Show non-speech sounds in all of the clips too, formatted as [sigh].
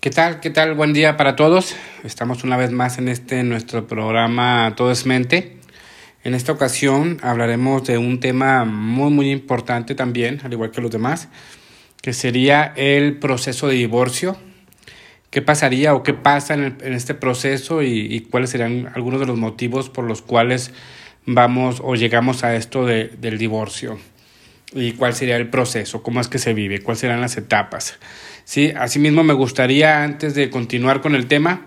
¿Qué tal? ¿Qué tal? Buen día para todos. Estamos una vez más en este nuestro programa Todo es Mente. En esta ocasión hablaremos de un tema muy muy importante también, al igual que los demás, que sería el proceso de divorcio. ¿Qué pasaría o qué pasa en, este proceso y, cuáles serían algunos de los motivos por los cuales vamos o llegamos a esto del divorcio? ¿Y cuál sería el proceso? ¿Cómo es que se vive? ¿Cuáles serán las etapas? Sí, asimismo me gustaría, antes de continuar con el tema,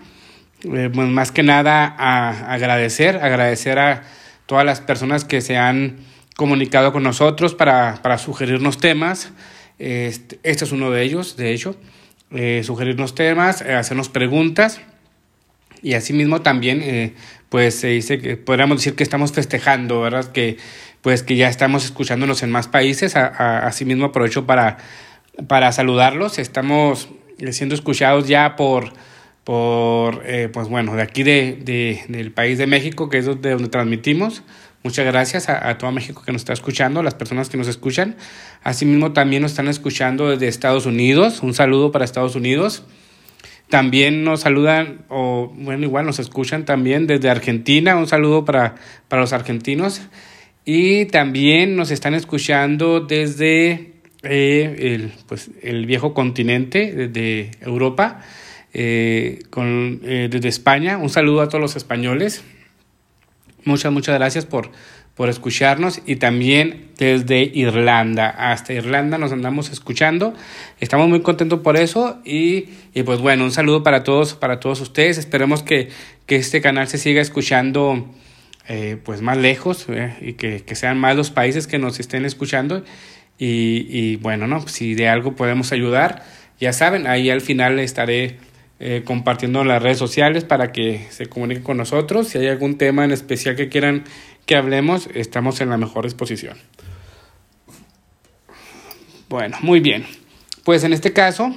eh, pues más que nada a agradecer, agradecer a todas las personas que se han comunicado con nosotros para, para sugerirnos temas. Este, este, es uno de ellos, de hecho, eh, sugerirnos temas, eh, hacernos preguntas. Y asimismo también, pues se dice que podríamos decir que estamos festejando, ¿verdad? Que pues que ya estamos escuchándonos en más países. asimismo aprovecho para para saludarlos. Estamos siendo escuchados ya por, por eh, pues bueno, de aquí de, de, del país de México, que es de donde transmitimos. Muchas gracias a, a, todo México que nos está escuchando, las personas que nos escuchan. Asimismo, también nos están escuchando desde Estados Unidos. Un saludo para Estados Unidos. También nos saludan, o bueno, igual nos escuchan también desde Argentina. Un saludo para, para los argentinos. Y también nos están escuchando desde eh, el, pues, el viejo continente de, Europa, eh, con, eh, desde España. Un saludo a todos los españoles. Muchas, muchas gracias por, por escucharnos y también desde Irlanda. Hasta Irlanda nos andamos escuchando. Estamos muy contentos por eso y, y pues bueno, un saludo para todos, para todos ustedes. Esperemos que, que este canal se siga escuchando pues más lejos y que, que sean más los países que nos estén escuchando y, bueno, ¿no? si de algo podemos ayudar, ya saben, ahí al final estaré eh, compartiendo en las redes sociales para que se comuniquen con nosotros. Si hay algún tema en especial que quieran que hablemos, estamos en la mejor disposición. Bueno, muy bien. Pues en este caso,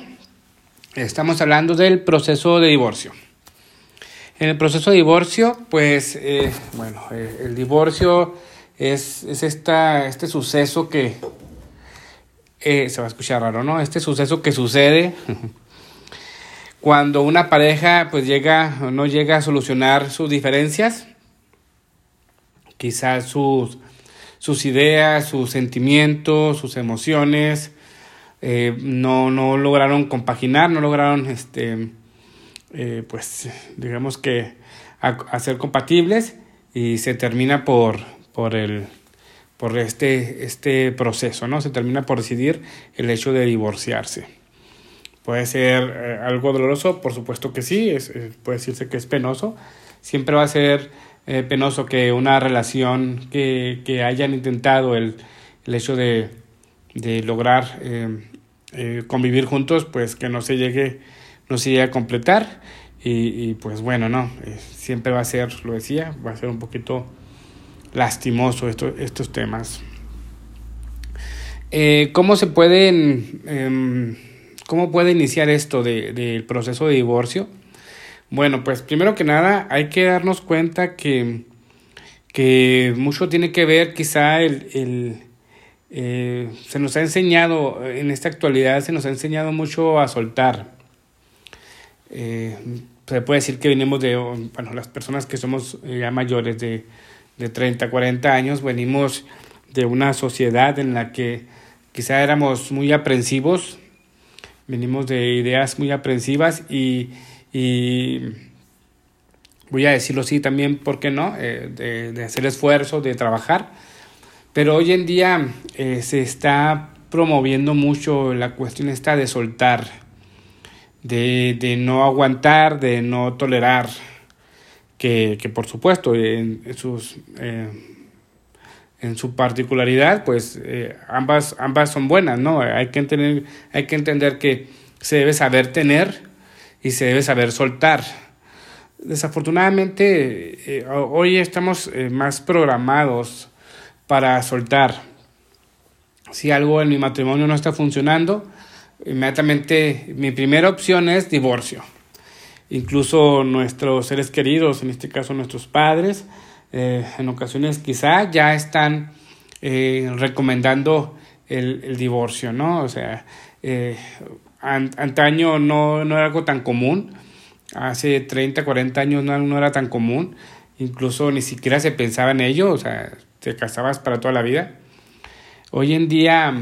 estamos hablando del proceso de divorcio. En el proceso de divorcio, pues, eh, bueno, eh, el divorcio es, es esta, este suceso que, eh, se va a escuchar raro, ¿no? Este suceso que sucede cuando una pareja pues llega o no llega a solucionar sus diferencias, quizás sus, sus ideas, sus sentimientos, sus emociones, eh, no, no lograron compaginar, no lograron, este, eh, pues, digamos que, hacer compatibles y se termina por, por el por este, este proceso, ¿no? Se termina por decidir el hecho de divorciarse. Puede ser eh, algo doloroso, por supuesto que sí, es, puede decirse que es penoso. Siempre va a ser eh, penoso que una relación que, que hayan intentado el, el hecho de, de lograr eh, convivir juntos, pues que no se llegue, no se llegue a completar. Y, y pues bueno, no, siempre va a ser, lo decía, va a ser un poquito lastimoso estos temas. Eh, ¿Cómo se pueden, em, cómo puede iniciar esto del proceso de divorcio? Bueno, pues primero que nada hay que darnos cuenta que, que mucho tiene que ver quizá el, eh, se nos ha enseñado, en esta actualidad se nos ha enseñado mucho a soltar. Eh, se puede decir que venimos de, bueno, las personas que somos ya mayores de de 30, 40 años, venimos de una sociedad en la que quizá éramos muy aprensivos, venimos de ideas muy aprensivas y, voy a decirlo así también, ¿por qué no? Eh, de, hacer esfuerzo, de trabajar. Pero hoy en día eh, se está promoviendo mucho la cuestión esta de soltar, de, de no aguantar, de no tolerar, que, que por supuesto en, sus, eh, en su particularidad, pues eh, ambas, ambas son buenas, ¿no? Hay que, entender, hay que entender que se debe saber tener y se debe saber soltar. Desafortunadamente, eh, hoy estamos más programados para soltar. Si algo en mi matrimonio no está funcionando, inmediatamente mi primera opción es divorcio incluso nuestros seres queridos, en este caso nuestros padres, eh, en ocasiones quizá ya están eh, recomendando el, divorcio, ¿no? O sea, eh, antaño no, no era algo tan común, hace 30, 40 años no, no era tan común, incluso ni siquiera se pensaba en ello, o sea, te casabas para toda la vida. Hoy en día,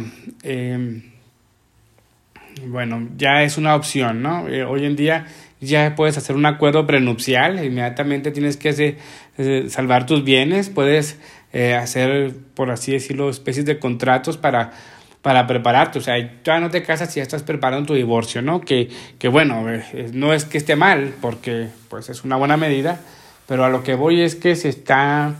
bueno, ya es una opción, ¿no? Hoy en día ya puedes hacer un acuerdo prenupcial, inmediatamente tienes que hacer, eh, salvar tus bienes, puedes eh, hacer, por así decirlo, especies de contratos para, para prepararte, o sea, ya no te casas si ya estás preparando tu divorcio, ¿no? Que, que bueno, no es que esté mal, porque pues es una buena medida, pero a lo que voy es que se está,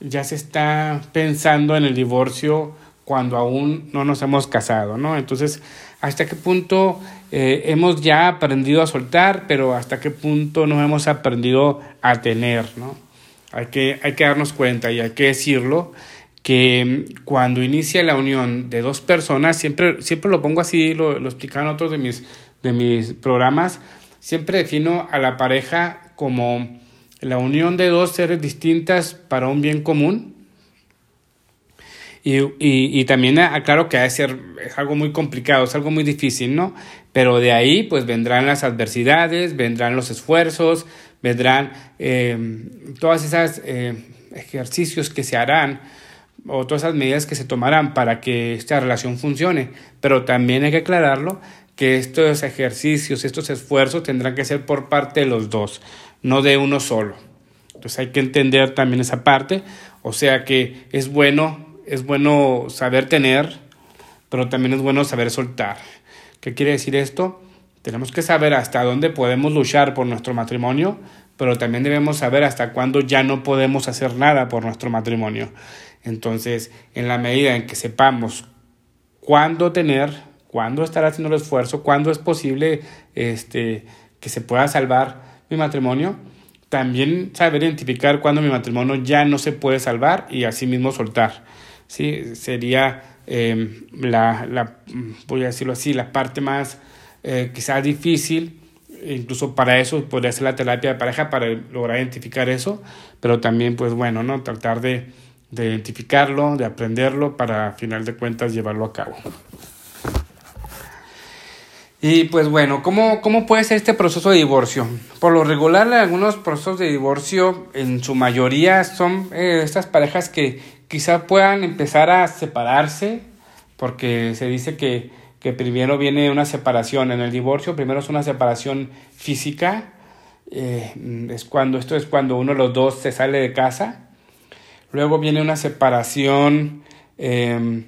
ya se está pensando en el divorcio cuando aún no nos hemos casado, ¿no? Entonces, ¿hasta qué punto eh, hemos ya aprendido a soltar, pero hasta qué punto no hemos aprendido a tener, ¿no? Hay que, hay que darnos cuenta y hay que decirlo que cuando inicia la unión de dos personas, siempre, siempre lo pongo así, lo, lo otros de mis, de mis programas, siempre defino a la pareja como la unión de dos seres distintas para un bien común. Y, y, y también aclaro que ha de ser es algo muy complicado, es algo muy difícil, ¿no? Pero de ahí pues vendrán las adversidades, vendrán los esfuerzos, vendrán eh, todas esas eh, ejercicios que se harán o todas esas medidas que se tomarán para que esta relación funcione. Pero también hay que aclararlo que estos ejercicios, estos esfuerzos tendrán que ser por parte de los dos no de uno solo. Entonces hay que entender también esa parte, o sea que es bueno, es bueno saber tener, pero también es bueno saber soltar. ¿Qué quiere decir esto? Tenemos que saber hasta dónde podemos luchar por nuestro matrimonio, pero también debemos saber hasta cuándo ya no podemos hacer nada por nuestro matrimonio. Entonces, en la medida en que sepamos cuándo tener, cuándo estar haciendo el esfuerzo, cuándo es posible este, que se pueda salvar mi matrimonio, también saber identificar cuando mi matrimonio ya no se puede salvar y asimismo soltar. ¿Sí? Sería em, la, la, voy a decirlo así, la parte más eh, quizás difícil, incluso para eso podría ser la terapia de pareja para lograr identificar eso, pero también pues bueno, ¿no? tratar de, de identificarlo, de aprenderlo para a final de cuentas llevarlo a cabo. Y pues bueno, ¿cómo, ¿cómo puede ser este proceso de divorcio? Por lo regular, algunos procesos de divorcio, en su mayoría, son eh, estas parejas que quizá puedan empezar a separarse, porque se dice que, que, primero viene una separación. En el divorcio, primero es una separación física, eh, es cuando, esto es cuando uno de los dos se sale de casa. Luego viene una separación. Eh,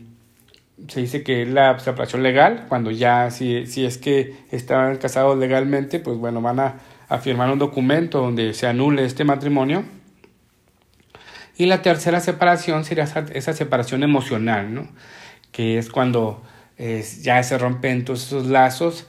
se dice que es la separación legal, cuando ya si, si es que estaban casados legalmente, pues bueno, van a, firmar un documento donde se anule este matrimonio. Y la tercera separación sería esa, separación emocional, ¿no? que es cuando ya se rompen todos esos lazos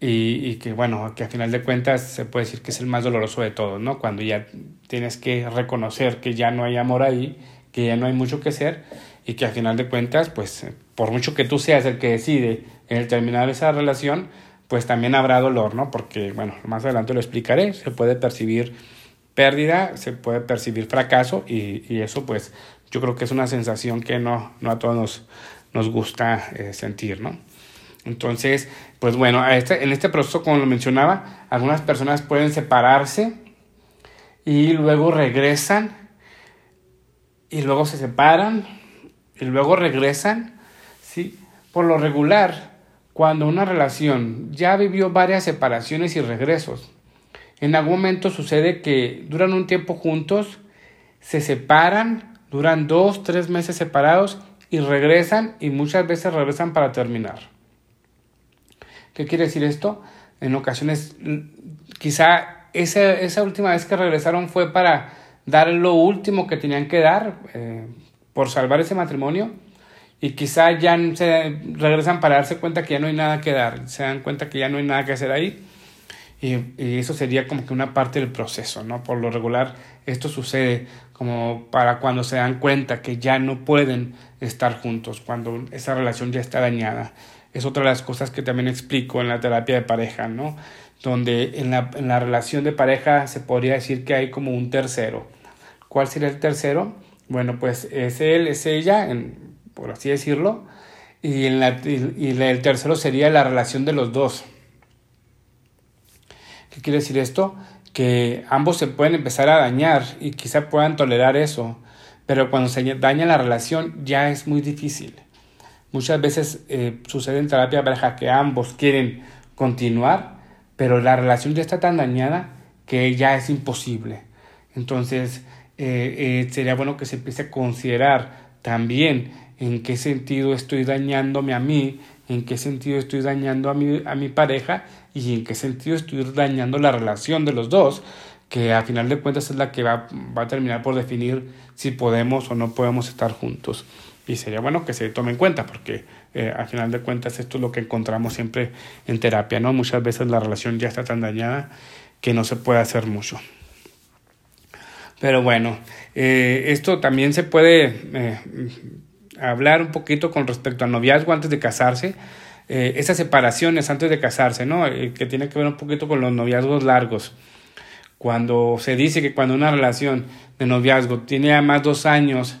y, y, que bueno, que a final de cuentas se puede decir que es el más doloroso de todos, ¿no? Cuando ya tienes que reconocer que ya no hay amor ahí, que ya no hay mucho que hacer y que a final de cuentas, pues por mucho que tú seas el que decide en el terminar esa relación, pues también habrá dolor, ¿no? Porque, bueno, más adelante lo explicaré, se puede percibir pérdida, se puede percibir fracaso y, y eso pues yo creo que es una sensación que no, no a todos nos, nos gusta eh, sentir, ¿no? Entonces, pues bueno, este, en este proceso, como lo mencionaba, algunas personas pueden separarse y luego regresan y luego se separan y luego regresan, ¿sí? Por lo regular, cuando una relación ya vivió varias separaciones y regresos, en algún momento sucede que duran un tiempo juntos, se separan, duran dos, tres meses separados y regresan y muchas veces regresan para terminar. ¿Qué quiere decir esto? En ocasiones, quizá esa, esa última vez que regresaron fue para dar lo último que tenían que dar, eh, por salvar ese matrimonio y quizá ya se regresan para darse cuenta que ya no hay nada que dar, se dan cuenta que ya no hay nada que hacer ahí y, eso sería como que una parte del proceso, ¿no? Por lo regular esto sucede como para cuando se dan cuenta que ya no pueden estar juntos, cuando esa relación ya está dañada. Es otra de las cosas que también explico en la terapia de pareja, ¿no? Donde en la, en la relación de pareja se podría decir que hay como un tercero. ¿Cuál sería el tercero? Bueno, pues es él, es ella, por así decirlo. Y, en la, y el tercero sería la relación de los dos. ¿Qué quiere decir esto? Que ambos se pueden empezar a dañar y quizá puedan tolerar eso, pero cuando se daña la relación ya es muy difícil. Muchas veces eh, sucede en terapia pareja que ambos quieren continuar, pero la relación ya está tan dañada que ya es imposible. Entonces, eh, eh, sería bueno que se empiece a considerar también en qué sentido estoy dañándome a mí, en qué sentido estoy dañando a mi, a mi pareja y en qué sentido estoy dañando la relación de los dos, que a final de cuentas es la que va, va a terminar por definir si podemos o no podemos estar juntos. Y sería bueno que se tome en cuenta, porque eh, a final de cuentas esto es lo que encontramos siempre en terapia, ¿no? Muchas veces la relación ya está tan dañada que no se puede hacer mucho. Pero bueno, eh, esto también se puede eh, hablar un poquito con respecto al noviazgo antes de casarse. Eh, esas separaciones antes de casarse, ¿no? que tiene que ver un poquito con los noviazgos largos. Cuando se dice que cuando una relación de noviazgo tiene ya más dos años,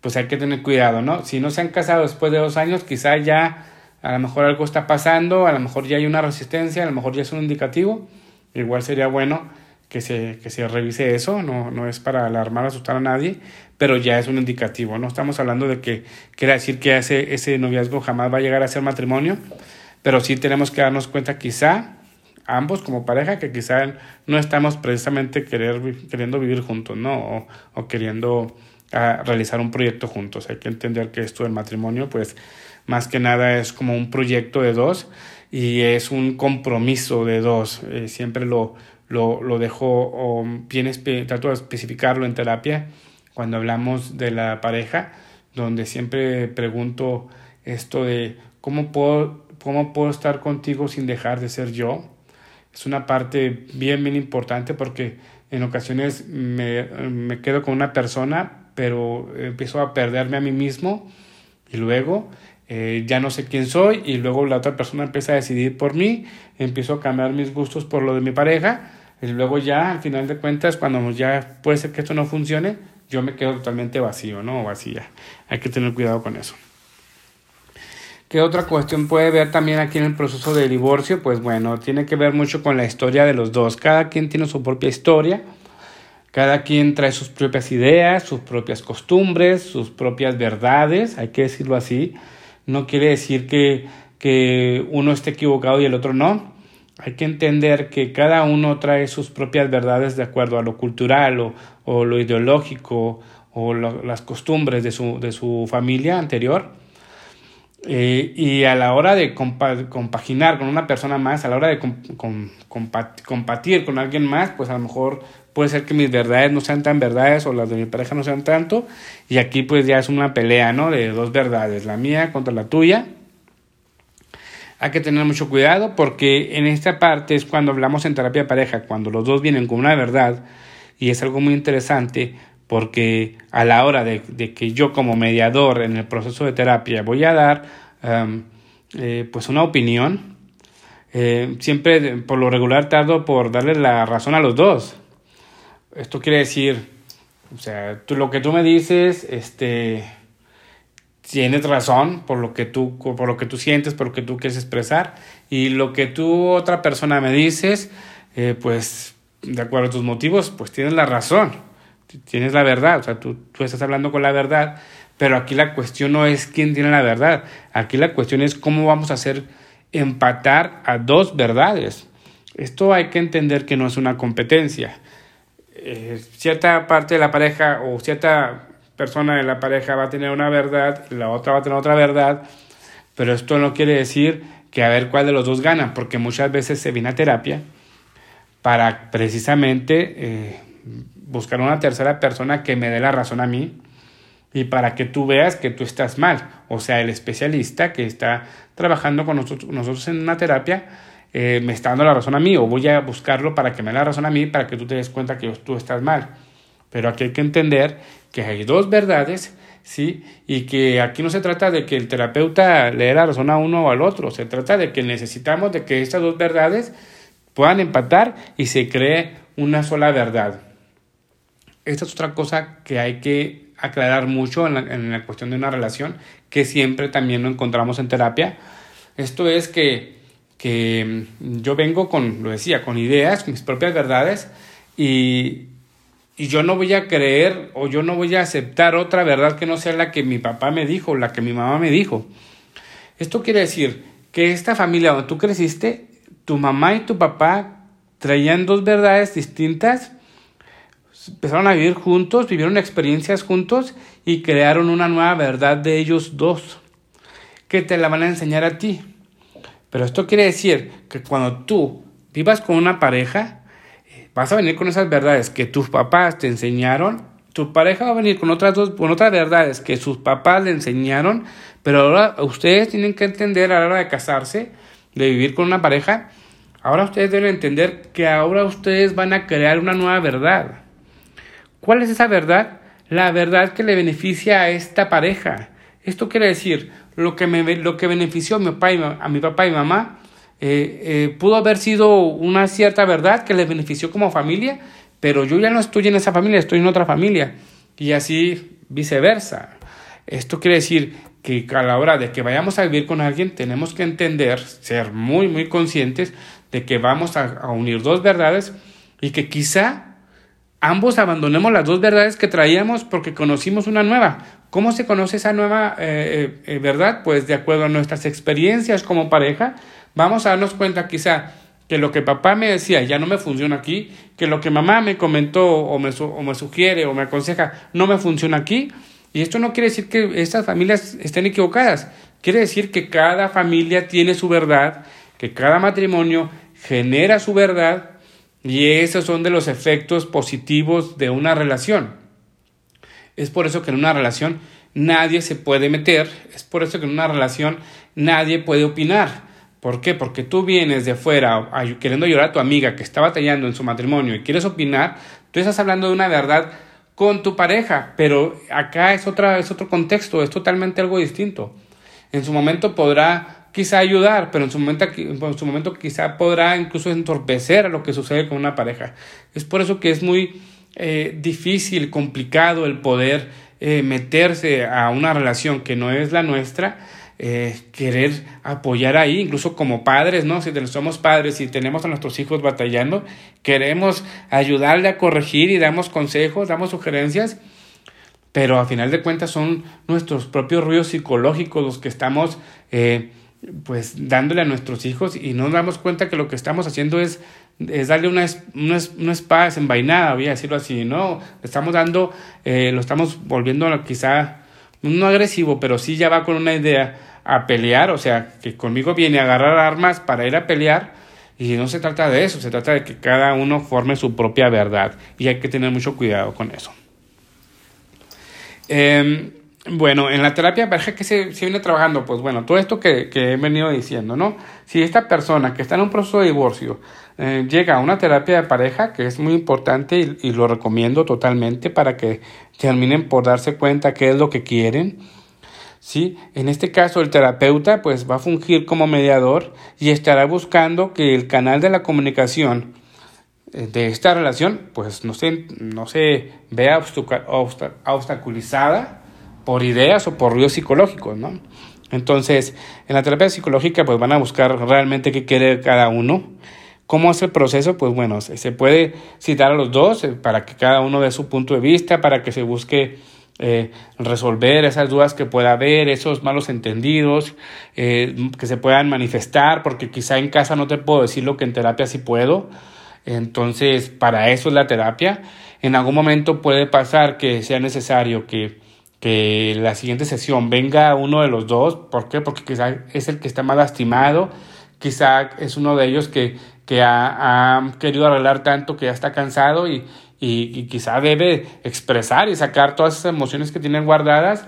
pues hay que tener cuidado, ¿no? Si no se han casado después de dos años, quizá ya a lo mejor algo está pasando, a lo mejor ya hay una resistencia, a lo mejor ya es un indicativo. Igual sería bueno que se, que se revise eso, no, no es para alarmar, asustar a nadie, pero ya es un indicativo, no estamos hablando de que quiera decir que ese, ese noviazgo jamás va a llegar a ser matrimonio, pero sí tenemos que darnos cuenta quizá, ambos como pareja, que quizá no estamos precisamente querer, queriendo vivir juntos, ¿no? O, queriendo ah, realizar un proyecto juntos. Hay que entender que esto del matrimonio, pues, más que nada es como un proyecto de dos y es un compromiso de dos. Eh, siempre lo, lo, lo dejo bien, trato de especificarlo en terapia cuando hablamos de la pareja, donde siempre pregunto esto de cómo puedo, cómo puedo estar contigo sin dejar de ser yo. Es una parte bien, bien importante porque en ocasiones me, me quedo con una persona, pero empiezo a perderme a mí mismo y luego eh, ya no sé quién soy y luego la otra persona empieza a decidir por mí, empiezo a cambiar mis gustos por lo de mi pareja y luego ya, al final de cuentas, cuando ya puede ser que esto no funcione, yo me quedo totalmente vacío, ¿no? Vacía. Hay que tener cuidado con eso. ¿Qué otra cuestión puede ver también aquí en el proceso de divorcio? Pues bueno, tiene que ver mucho con la historia de los dos. Cada quien tiene su propia historia. Cada quien trae sus propias ideas, sus propias costumbres, sus propias verdades, hay que decirlo así. No quiere decir que, que uno esté equivocado y el otro no. Hay que entender que cada uno trae sus propias verdades de acuerdo a lo cultural o, o lo ideológico o las costumbres de su, de su familia anterior. Eh, y a la hora de compaginar con una persona más, a la hora de compartir con alguien más, pues a lo mejor puede ser que mis verdades no sean tan verdades o las de mi pareja no sean tanto. Y aquí pues ya es una pelea, ¿no? De dos verdades, la mía contra la tuya hay que tener mucho cuidado porque en esta parte es cuando hablamos en terapia pareja, cuando los dos vienen con una verdad y es algo muy interesante porque a la hora de, que yo como mediador en el proceso de terapia voy a dar eh, pues una opinión, eh, siempre por lo regular tardo por darle la razón a los dos. Esto quiere decir, o sea, tú, lo que tú me dices, este, tienes razón por lo que tú por lo que tú sientes por lo que tú quieres expresar. Y lo que tú otra persona me dices eh, pues de acuerdo a tus motivos pues tienes la razón. Tienes la verdad. O sea tú, tú estás hablando con la verdad pero aquí la cuestión no es quién tiene la verdad. Aquí la cuestión es cómo vamos a hacer empatar a dos verdades. Esto hay que entender que no es una competencia. Eh, cierta parte de la pareja o cierta persona de la pareja va a tener una verdad, la otra va a tener otra verdad, pero esto no quiere decir que a ver cuál de los dos gana, porque muchas veces se viene a terapia para precisamente eh, buscar una tercera persona que me dé la razón a mí y para que tú veas que tú estás mal. O sea, el especialista que está trabajando con nosotros, nosotros en una terapia eh, me está dando la razón a mí o voy a buscarlo para que me dé la razón a mí para que tú te des cuenta que tú estás mal. Pero aquí hay que entender que hay dos verdades, ¿sí? Y que aquí no se trata de que el terapeuta le dé la razón a uno o al otro, se trata de que necesitamos de que estas dos verdades puedan empatar y se cree una sola verdad. Esta es otra cosa que hay que aclarar mucho en la, en la cuestión de una relación, que siempre también lo encontramos en terapia. Esto es que que mm, yo vengo con, lo decía, con ideas, mis propias verdades y, y yo no voy a creer o yo no voy a aceptar otra verdad que no sea la que mi papá me dijo, la que mi mamá me dijo. Esto quiere decir que esta familia donde tú creciste, tu mamá y tu papá traían dos verdades distintas, empezaron a vivir juntos, vivieron experiencias juntos y crearon una nueva verdad de ellos dos, que te la van a enseñar a ti. Pero esto quiere decir que cuando tú vivas con una pareja, vas a venir con esas verdades que tus papás te enseñaron, tu pareja va a venir con otras dos, con otras verdades que sus papás le enseñaron, pero ahora ustedes tienen que entender a la hora de casarse, de vivir con una pareja, ahora ustedes deben entender que ahora ustedes van a crear una nueva verdad. ¿Cuál es esa verdad? La verdad que le beneficia a esta pareja. Esto quiere decir, lo que, me, lo que benefició a mi papá y, a mi papá y mamá eh, eh, pudo haber sido una cierta verdad que les benefició como familia, pero yo ya no estoy en esa familia, estoy en otra familia. Y así viceversa. Esto quiere decir que a la hora de que vayamos a vivir con alguien tenemos que entender, ser muy, muy conscientes de que vamos a, unir dos verdades y que quizá ambos abandonemos las dos verdades que traíamos porque conocimos una nueva. ¿Cómo se conoce esa nueva eh, verdad? Pues de acuerdo a nuestras experiencias como pareja, vamos a darnos cuenta quizá que lo que papá me decía ya no me funciona aquí, que lo que mamá me comentó o me, o me sugiere o me aconseja no me funciona aquí. Y esto no quiere decir que estas familias estén equivocadas, quiere decir que cada familia tiene su verdad, que cada matrimonio genera su verdad y esos son de los efectos positivos de una relación. Es por eso que en una relación nadie se puede meter, es por eso que en una relación nadie puede opinar. ¿Por qué? Porque tú vienes de afuera queriendo llorar a tu amiga que está batallando en su matrimonio y quieres opinar, tú estás hablando de una verdad con tu pareja, pero acá es, otra, es otro contexto, es totalmente algo distinto. En su momento podrá quizá ayudar, pero en su momento, en su momento quizá podrá incluso entorpecer a lo que sucede con una pareja. Es por eso que es muy eh, difícil, complicado el poder eh, meterse a una relación que no es la nuestra eh, querer apoyar ahí, incluso como padres, ¿no? Si somos padres y tenemos a nuestros hijos batallando, queremos ayudarle a corregir y damos consejos, damos sugerencias, pero a final de cuentas son nuestros propios ruidos psicológicos los que estamos eh, pues dándole a nuestros hijos y no nos damos cuenta que lo que estamos haciendo es, es darle una, una, una espada desenvainada, voy a decirlo así, ¿no? Estamos dando, eh, lo estamos volviendo quizá no agresivo, pero sí ya va con una idea a pelear, o sea, que conmigo viene a agarrar armas para ir a pelear, y no se trata de eso, se trata de que cada uno forme su propia verdad, y hay que tener mucho cuidado con eso. Em, bueno, en la terapia de pareja que se, viene trabajando, pues bueno, todo esto que, que, he venido diciendo, ¿no? Si esta persona que está en un proceso de divorcio eh, llega a una terapia de pareja, que es muy importante y, y, lo recomiendo totalmente para que terminen por darse cuenta qué es lo que quieren, ¿sí? En este caso, el terapeuta pues va a fungir como mediador y estará buscando que el canal de la comunicación eh, de esta relación pues no se, no se vea obstaculizada por ideas o por ruidos psicológicos, ¿no? Entonces, en la terapia psicológica pues van a buscar realmente qué quiere cada uno. ¿Cómo es el proceso? Pues bueno, se puede citar a los dos eh, para que cada uno dé su punto de vista, para que se busque eh, resolver esas dudas que pueda haber, esos malos entendidos, eh, que se puedan manifestar, porque quizá en casa no te puedo decir lo que en terapia sí puedo. Entonces, para eso es la terapia. En algún momento puede pasar que sea necesario que, que la siguiente sesión venga uno de los dos. ¿Por qué? Porque quizá es el que está más lastimado, quizá es uno de ellos que, que ha, ha querido arreglar tanto que ya está cansado y, y, quizá debe expresar y sacar todas esas emociones que tienen guardadas.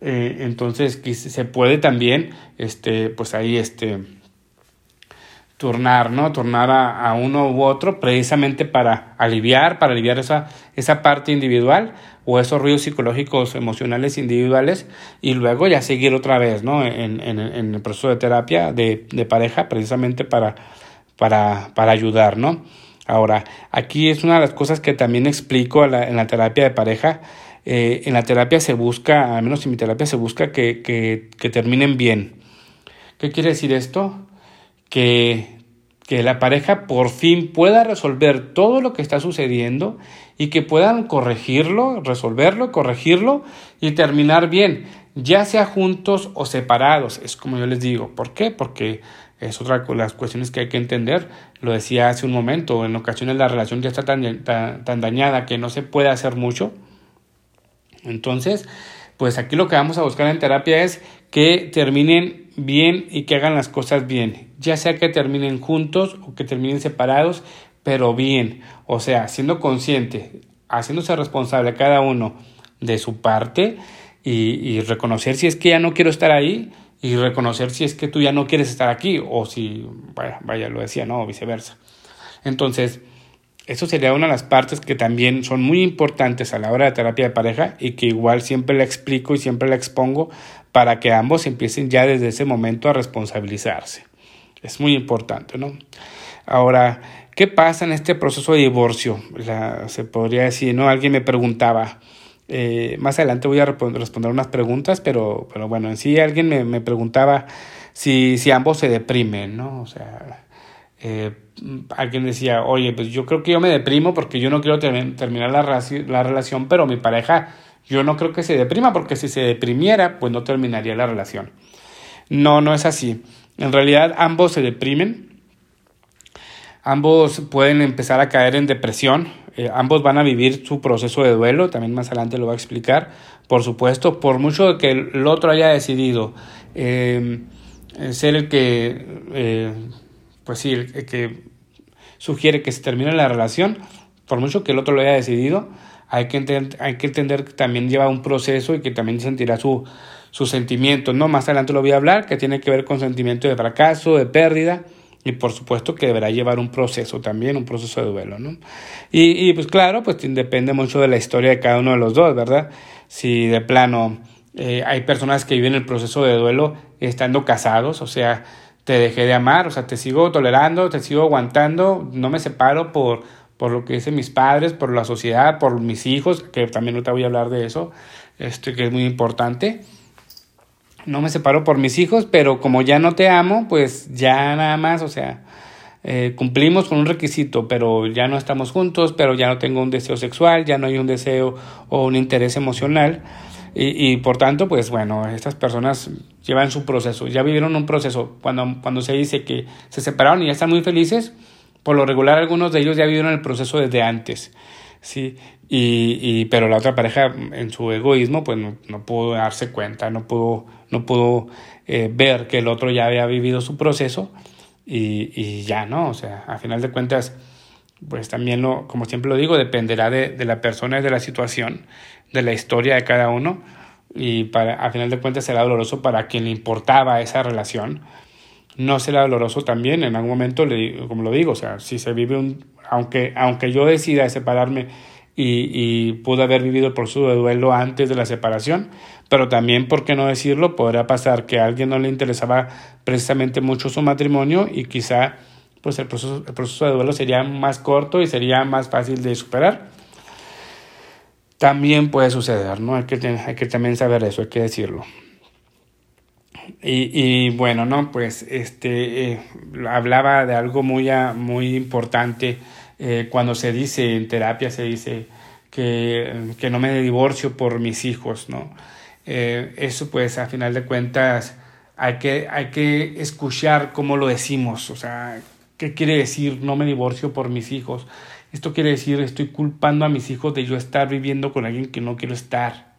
Eh, entonces se puede también, este, pues ahí, este, turnar, ¿no? Turnar a, a, uno u otro precisamente para aliviar, para aliviar esa, esa parte individual o esos ruidos psicológicos emocionales individuales y luego ya seguir otra vez, ¿no? En, en, en el proceso de terapia de, de pareja precisamente para, para, para ayudar, ¿no? Ahora, aquí es una de las cosas que también explico en la terapia de pareja. Eh, en la terapia se busca, al menos en mi terapia se busca que, que, que terminen bien. ¿Qué quiere decir esto? que, que la pareja por fin pueda resolver todo lo que está sucediendo y que puedan corregirlo, resolverlo, corregirlo y terminar bien, ya sea juntos o separados. Es como yo les digo. ¿Por qué? Porque es otra de las cuestiones que hay que entender. Lo decía hace un momento, en ocasiones la relación ya está tan, tan, dañada que no se puede hacer mucho. Entonces, pues aquí lo que vamos a buscar en terapia es que terminen bien y que hagan las cosas bien. Ya sea que terminen juntos o que terminen separados, pero bien. O sea, siendo consciente, haciéndose responsable cada uno de su parte y, y reconocer si es que ya no quiero estar ahí y reconocer si es que tú ya no quieres estar aquí o si, vaya, vaya lo decía, no, o viceversa. Entonces, eso sería una de las partes que también son muy importantes a la hora de terapia de pareja y que igual siempre le explico y siempre le expongo para que ambos empiecen ya desde ese momento a responsabilizarse. Es muy importante, ¿no? Ahora, ¿qué pasa en este proceso de divorcio? se podría decir, ¿no? Alguien me preguntaba, eh, más adelante voy a responder unas preguntas, pero, pero bueno, en sí alguien me, me preguntaba si, si ambos se deprimen, ¿no? O sea, eh, alguien decía, oye, pues yo creo que yo me deprimo porque yo no quiero terminar la, la relación, pero mi pareja, yo no creo que se deprima porque si se deprimiera, pues no terminaría la relación. No, no es así. En realidad ambos se deprimen, ambos pueden empezar a caer en depresión, eh, ambos van a vivir su proceso de duelo, también más adelante lo va a explicar, por supuesto, por mucho que el otro haya decidido eh, ser el que, eh, pues sí, el, que sugiere que se termine la relación, por mucho que el otro lo haya decidido, hay que, entender, hay que entender que también lleva un proceso y que también sentirá su, sus sentimientos, ¿no? Más adelante lo voy a hablar, que tiene que ver con sentimiento de fracaso, de pérdida, y por supuesto que deberá llevar un proceso también, un proceso de duelo, ¿no? Y, y pues claro, pues depende mucho de la historia de cada uno de los dos, ¿verdad? Si de plano eh, hay personas que viven el proceso de duelo estando casados, o sea, te dejé de amar, o sea, te sigo tolerando, te sigo aguantando, no me separo por, por lo que dicen mis padres, por la sociedad, por mis hijos, que también no te voy a hablar de eso, este, que es muy importante no me separo por mis hijos, pero como ya no te amo, pues ya nada más, o sea, eh, cumplimos con un requisito, pero ya no estamos juntos, pero ya no tengo un deseo sexual, ya no hay un deseo o un interés emocional. Y, y por tanto, pues bueno, estas personas llevan su proceso, ya vivieron un proceso. Cuando, cuando se dice que se separaron y ya están muy felices, por lo regular algunos de ellos ya vivieron el proceso desde antes. Sí, y, y, pero la otra pareja en su egoísmo pues no, no pudo darse cuenta, no pudo, no eh, ver que el otro ya había vivido su proceso y, y, ya, ¿no? O sea, a final de cuentas, pues también lo, como siempre lo digo, dependerá de, de la persona y de la situación, de la historia de cada uno y para, a final de cuentas será doloroso para quien le importaba esa relación. No será doloroso también en algún momento, le, como lo digo, o sea, si se vive un, aunque, aunque yo decida separarme y, y pude haber vivido el proceso de duelo antes de la separación, pero también, ¿por qué no decirlo? Podrá pasar que a alguien no le interesaba precisamente mucho su matrimonio y quizá pues el proceso, el proceso de duelo sería más corto y sería más fácil de superar. También puede suceder, ¿no? Hay que, hay que también saber eso, hay que decirlo. Y, y bueno, no, pues este eh, hablaba de algo muy, muy importante eh, cuando se dice en terapia, se dice que, que no me divorcio por mis hijos, ¿no? Eh, eso pues a final de cuentas hay que, hay que escuchar cómo lo decimos, o sea, ¿qué quiere decir no me divorcio por mis hijos? Esto quiere decir estoy culpando a mis hijos de yo estar viviendo con alguien que no quiero estar.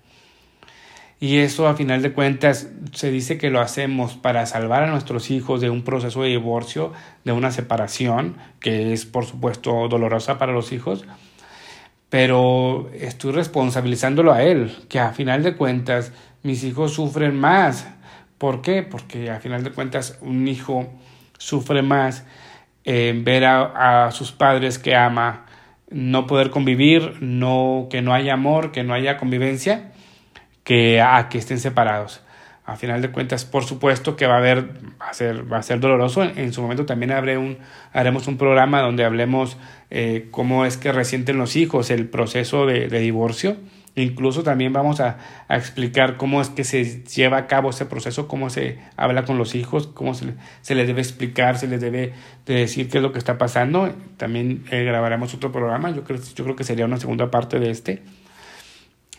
Y eso a final de cuentas se dice que lo hacemos para salvar a nuestros hijos de un proceso de divorcio, de una separación, que es por supuesto dolorosa para los hijos, pero estoy responsabilizándolo a él, que a final de cuentas mis hijos sufren más. ¿Por qué? Porque a final de cuentas un hijo sufre más en ver a, a sus padres que ama no poder convivir, no que no haya amor, que no haya convivencia que a que estén separados. A final de cuentas, por supuesto que va a haber, va a ser, va a ser doloroso. En, su momento también un, haremos un programa donde hablemos eh, cómo es que resienten los hijos el proceso de, de, divorcio, Incluso también vamos a, explicar cómo es que se lleva a cabo ese proceso, cómo se habla con los hijos, cómo se, se les debe explicar, se les debe decir qué es lo que está pasando. También eh, grabaremos otro programa, yo creo, yo creo que sería una segunda parte de este,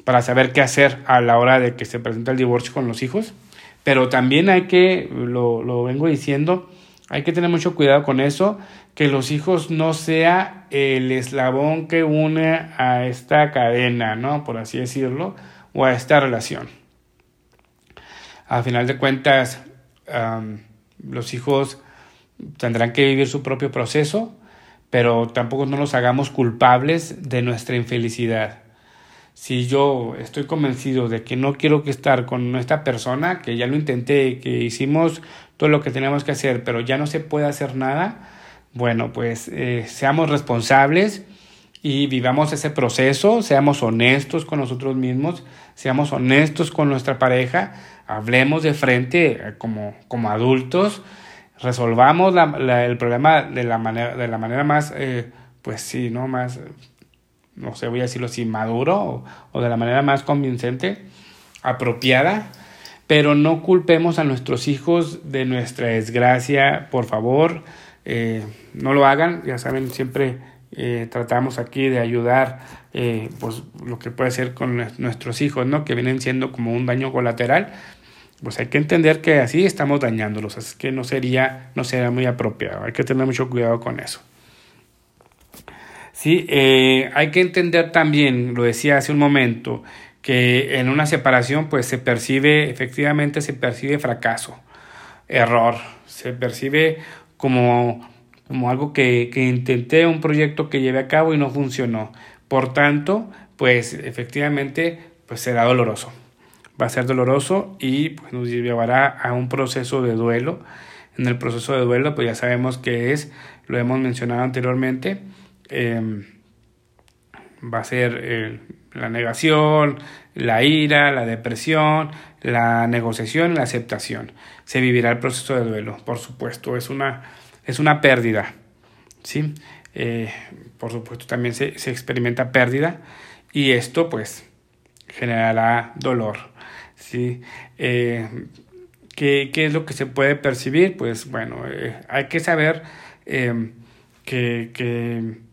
para saber qué hacer a la hora de que se presenta el divorcio con los hijos. Pero también hay que, lo, lo vengo diciendo, hay que tener mucho cuidado con eso, que los hijos no sea el eslabón que une a esta cadena, ¿no? Por así decirlo, o a esta relación. Al final de cuentas, los hijos tendrán que vivir su propio proceso, pero tampoco no los hagamos culpables de nuestra infelicidad. Si yo estoy convencido de que no quiero que estar con esta persona, que ya lo intenté, que hicimos todo lo que teníamos que hacer, pero ya no se puede hacer nada, bueno, pues eh, seamos responsables y vivamos ese proceso, seamos honestos con nosotros mismos, seamos honestos con nuestra pareja, hablemos de frente eh, como, como adultos, resolvamos la, el problema de la manera, de la manera más, eh, pues sí, ¿no? Más, no sé, voy a decirlo así, maduro o, de la manera más convincente, apropiada, pero no culpemos a nuestros hijos de nuestra desgracia, por favor, eh, no lo hagan, ya saben, siempre eh, tratamos aquí de ayudar eh, pues lo que puede ser con nuestros hijos, ¿no? Que vienen siendo como un daño colateral, pues hay que entender que así estamos dañándolos, así que no sería, no sería muy apropiado, hay que tener mucho cuidado con eso. Sí, hay que entender también, lo decía hace un momento, que en una separación pues se percibe, efectivamente se percibe fracaso, error, se percibe como, como algo que, que intenté, un proyecto que llevé a cabo y no funcionó. Por tanto, pues efectivamente pues será doloroso. Va a ser doloroso y pues, nos llevará a un proceso de duelo. En el proceso de duelo, pues ya sabemos que es, lo hemos mencionado anteriormente, em, va a ser eh, la negación, la ira, la depresión, la negociación, la aceptación. Se vivirá el proceso de duelo, por supuesto, es una, es una pérdida. ¿sí? Eh, por supuesto, también se, se, experimenta pérdida y esto pues generará dolor. ¿sí? Eh, ¿qué, ¿qué, es lo que se puede percibir? Pues bueno, hay que saber que, que Mm,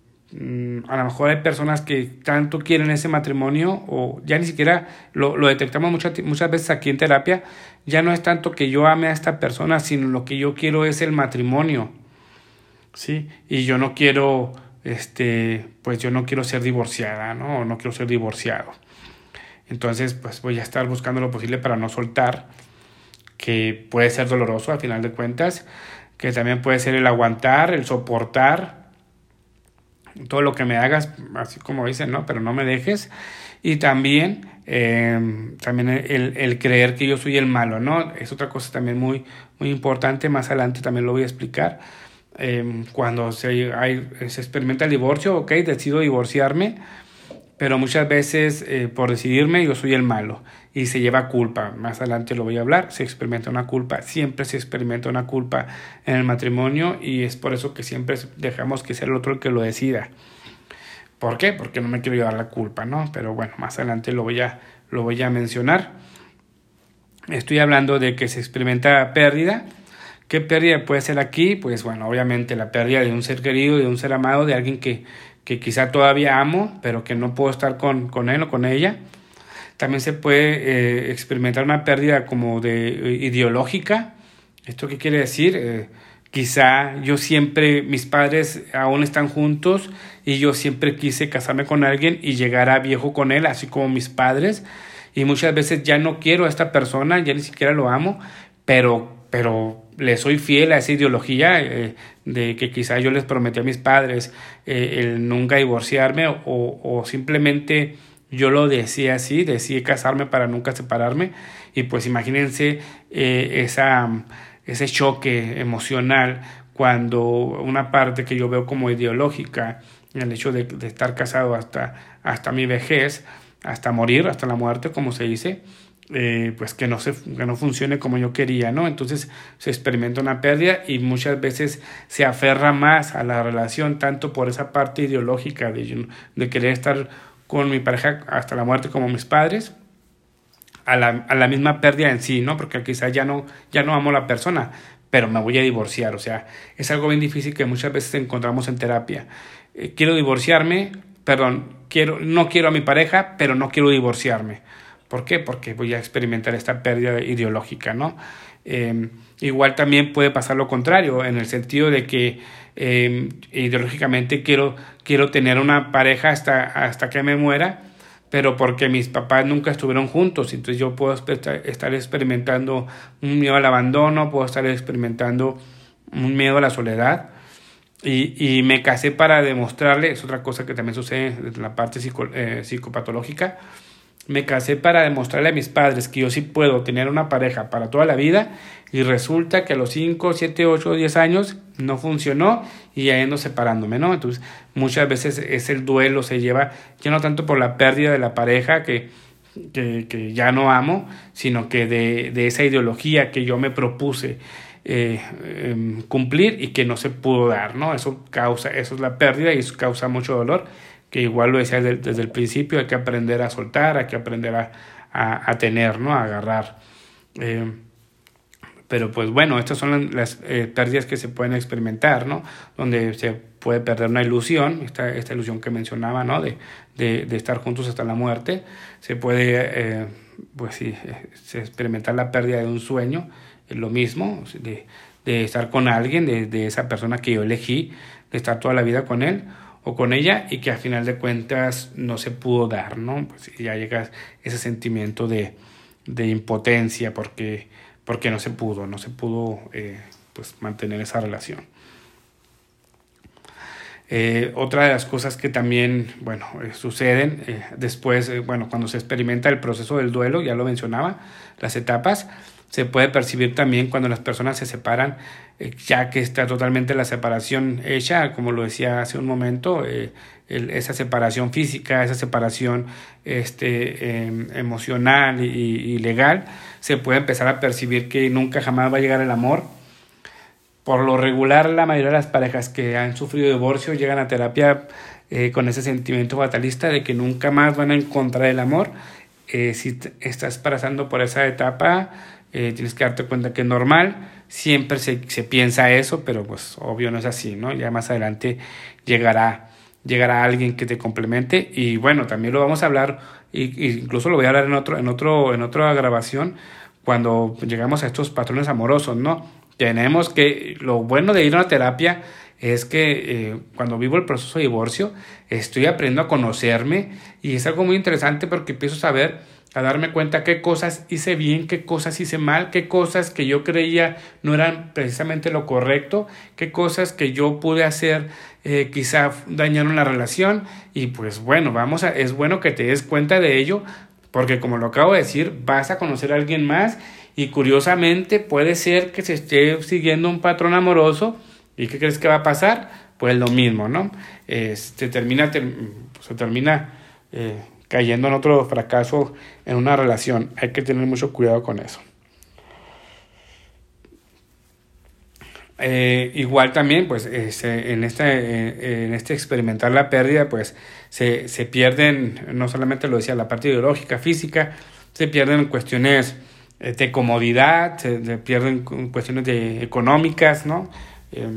a lo mejor hay personas que tanto quieren ese matrimonio o ya ni siquiera lo, lo detectamos muchas, muchas veces aquí en terapia, ya no es tanto que yo ame a esta persona, sino lo que yo quiero es el matrimonio, ¿sí? Y yo no quiero, este, pues yo no quiero ser divorciada, ¿no? O no quiero ser divorciado. Entonces, pues voy a estar buscando lo posible para no soltar, que puede ser doloroso al final de cuentas, que también puede ser el aguantar, el soportar, todo lo que me hagas, así como dicen, ¿no? Pero no me dejes. Y también, eh, también el, el, creer que yo soy el malo, ¿no? Es otra cosa también muy, muy importante, más adelante también lo voy a explicar. Eh, cuando se, hay, se experimenta el divorcio, ok, decido divorciarme, pero muchas veces eh, por decidirme yo soy el malo y se lleva culpa. Más adelante lo voy a hablar, se experimenta una culpa, siempre se experimenta una culpa en el matrimonio y es por eso que siempre dejamos que sea el otro el que lo decida. ¿Por qué? Porque no me quiero llevar la culpa, ¿no? Pero bueno, más adelante lo voy a, lo voy a mencionar. Estoy hablando de que se experimenta pérdida. ¿Qué pérdida puede ser aquí? Pues bueno, obviamente la pérdida de un ser querido, de un ser amado, de alguien que, que quizá todavía amo, pero que no puedo estar con, con él o con ella. También se puede eh, experimentar una pérdida como de eh, ideológica. ¿Esto qué quiere decir? Eh, quizá yo siempre, mis padres aún están juntos y yo siempre quise casarme con alguien y llegar a viejo con él, así como mis padres. Y muchas veces ya no quiero a esta persona, ya ni siquiera lo amo, pero, pero le soy fiel a esa ideología de que quizá yo les prometí a mis padres el nunca divorciarme o, o, simplemente yo lo decía así, decidí casarme para nunca separarme y pues imagínense eh, ese choque emocional cuando una parte que yo veo como ideológica, el hecho de, de estar casado hasta, hasta mi vejez, hasta morir, hasta la muerte, como se dice, eh, pues que no, se, que no funcione como yo quería, ¿no? Entonces se experimenta una pérdida y muchas veces se aferra más a la relación, tanto por esa parte ideológica de, de querer estar con mi pareja hasta la muerte como mis padres, a la, misma pérdida en sí, ¿no? Porque quizás ya no, ya no amo a la persona, pero me voy a divorciar, o sea, es algo bien difícil que muchas veces encontramos en terapia. Eh, quiero divorciarme, perdón, quiero, no quiero a mi pareja, pero no quiero divorciarme. ¿Por qué? Porque voy a experimentar esta pérdida ideológica, ¿no? Em, igual también puede pasar lo contrario, en el sentido de que em, ideológicamente quiero, quiero tener una pareja hasta, hasta que me muera, pero porque mis papás nunca estuvieron juntos, entonces yo puedo estar experimentando un miedo al abandono, puedo estar experimentando un miedo a la soledad. Y, y me casé para demostrarle, es otra cosa que también sucede en la parte eh, psicopatológica, me casé para demostrarle a mis padres que yo sí puedo tener una pareja para toda la vida y resulta que a los 5, 7, 8, 10 años no funcionó y ya ando separándome, ¿no? Entonces muchas veces es el duelo, se lleva ya no tanto por la pérdida de la pareja que, que, que ya no amo, sino que de, de, esa ideología que yo me propuse eh, eh, cumplir y que no se pudo dar, ¿no? Eso causa, eso es la pérdida y eso causa mucho dolor que igual lo decía desde, el principio, hay que aprender a soltar, hay que aprender a, a, tener, ¿no? A agarrar. Eh, pero pues bueno, estas son las eh, pérdidas que se pueden experimentar, ¿no? Donde se puede perder una ilusión, esta, esta ilusión que mencionaba, ¿no? De, de, de estar juntos hasta la muerte. Se puede, eh, pues sí, se experimentar la pérdida de un sueño, es lo mismo, de, de estar con alguien, de, de esa persona que yo elegí, de estar toda la vida con él o con ella y que al final de cuentas no se pudo dar, ¿no? Pues ya llega ese sentimiento de, de impotencia porque, porque no se pudo, no se pudo eh, pues mantener esa relación. Eh, otra de las cosas que también, bueno, eh, suceden después, bueno, cuando se experimenta el proceso del duelo, ya lo mencionaba, las etapas, se puede percibir también cuando las personas se separan, eh, ya que está totalmente la separación hecha, como lo decía hace un momento, eh, el, esa separación física, esa separación este, eh, emocional y, y, legal, se puede empezar a percibir que nunca jamás va a llegar el amor. Por lo regular, la mayoría de las parejas que han sufrido divorcio llegan a terapia eh, con ese sentimiento fatalista de que nunca más van a encontrar el amor. Eh, si estás pasando por esa etapa, eh, tienes que darte cuenta que es normal, siempre se, se, piensa eso, pero pues obvio no es así, ¿no? Ya más adelante llegará, llegará alguien que te complemente y bueno, también lo vamos a hablar, y, incluso lo voy a hablar en, otro, en, otro, en otra grabación, cuando llegamos a estos patrones amorosos, ¿no? Tenemos que, lo bueno de ir a una terapia es que eh, cuando vivo el proceso de divorcio, estoy aprendiendo a conocerme y es algo muy interesante porque empiezo a saber a darme cuenta qué cosas hice bien, qué cosas hice mal, qué cosas que yo creía no eran precisamente lo correcto, qué cosas que yo pude hacer eh, quizá dañaron la relación. Y pues bueno, vamos a, es bueno que te des cuenta de ello porque como lo acabo de decir, vas a conocer a alguien más y curiosamente puede ser que se esté siguiendo un patrón amoroso. Y qué crees que va a pasar, pues lo mismo, ¿no? Este termina, se termina eh, cayendo en otro fracaso en una relación. Hay que tener mucho cuidado con eso. Eh, igual también, pues, este, en, este, en este experimentar la pérdida, pues, se, se pierden, no solamente lo decía, la parte ideológica, física, se pierden cuestiones eh, de comodidad, se, se, pierden cuestiones de económicas, ¿no? Eh,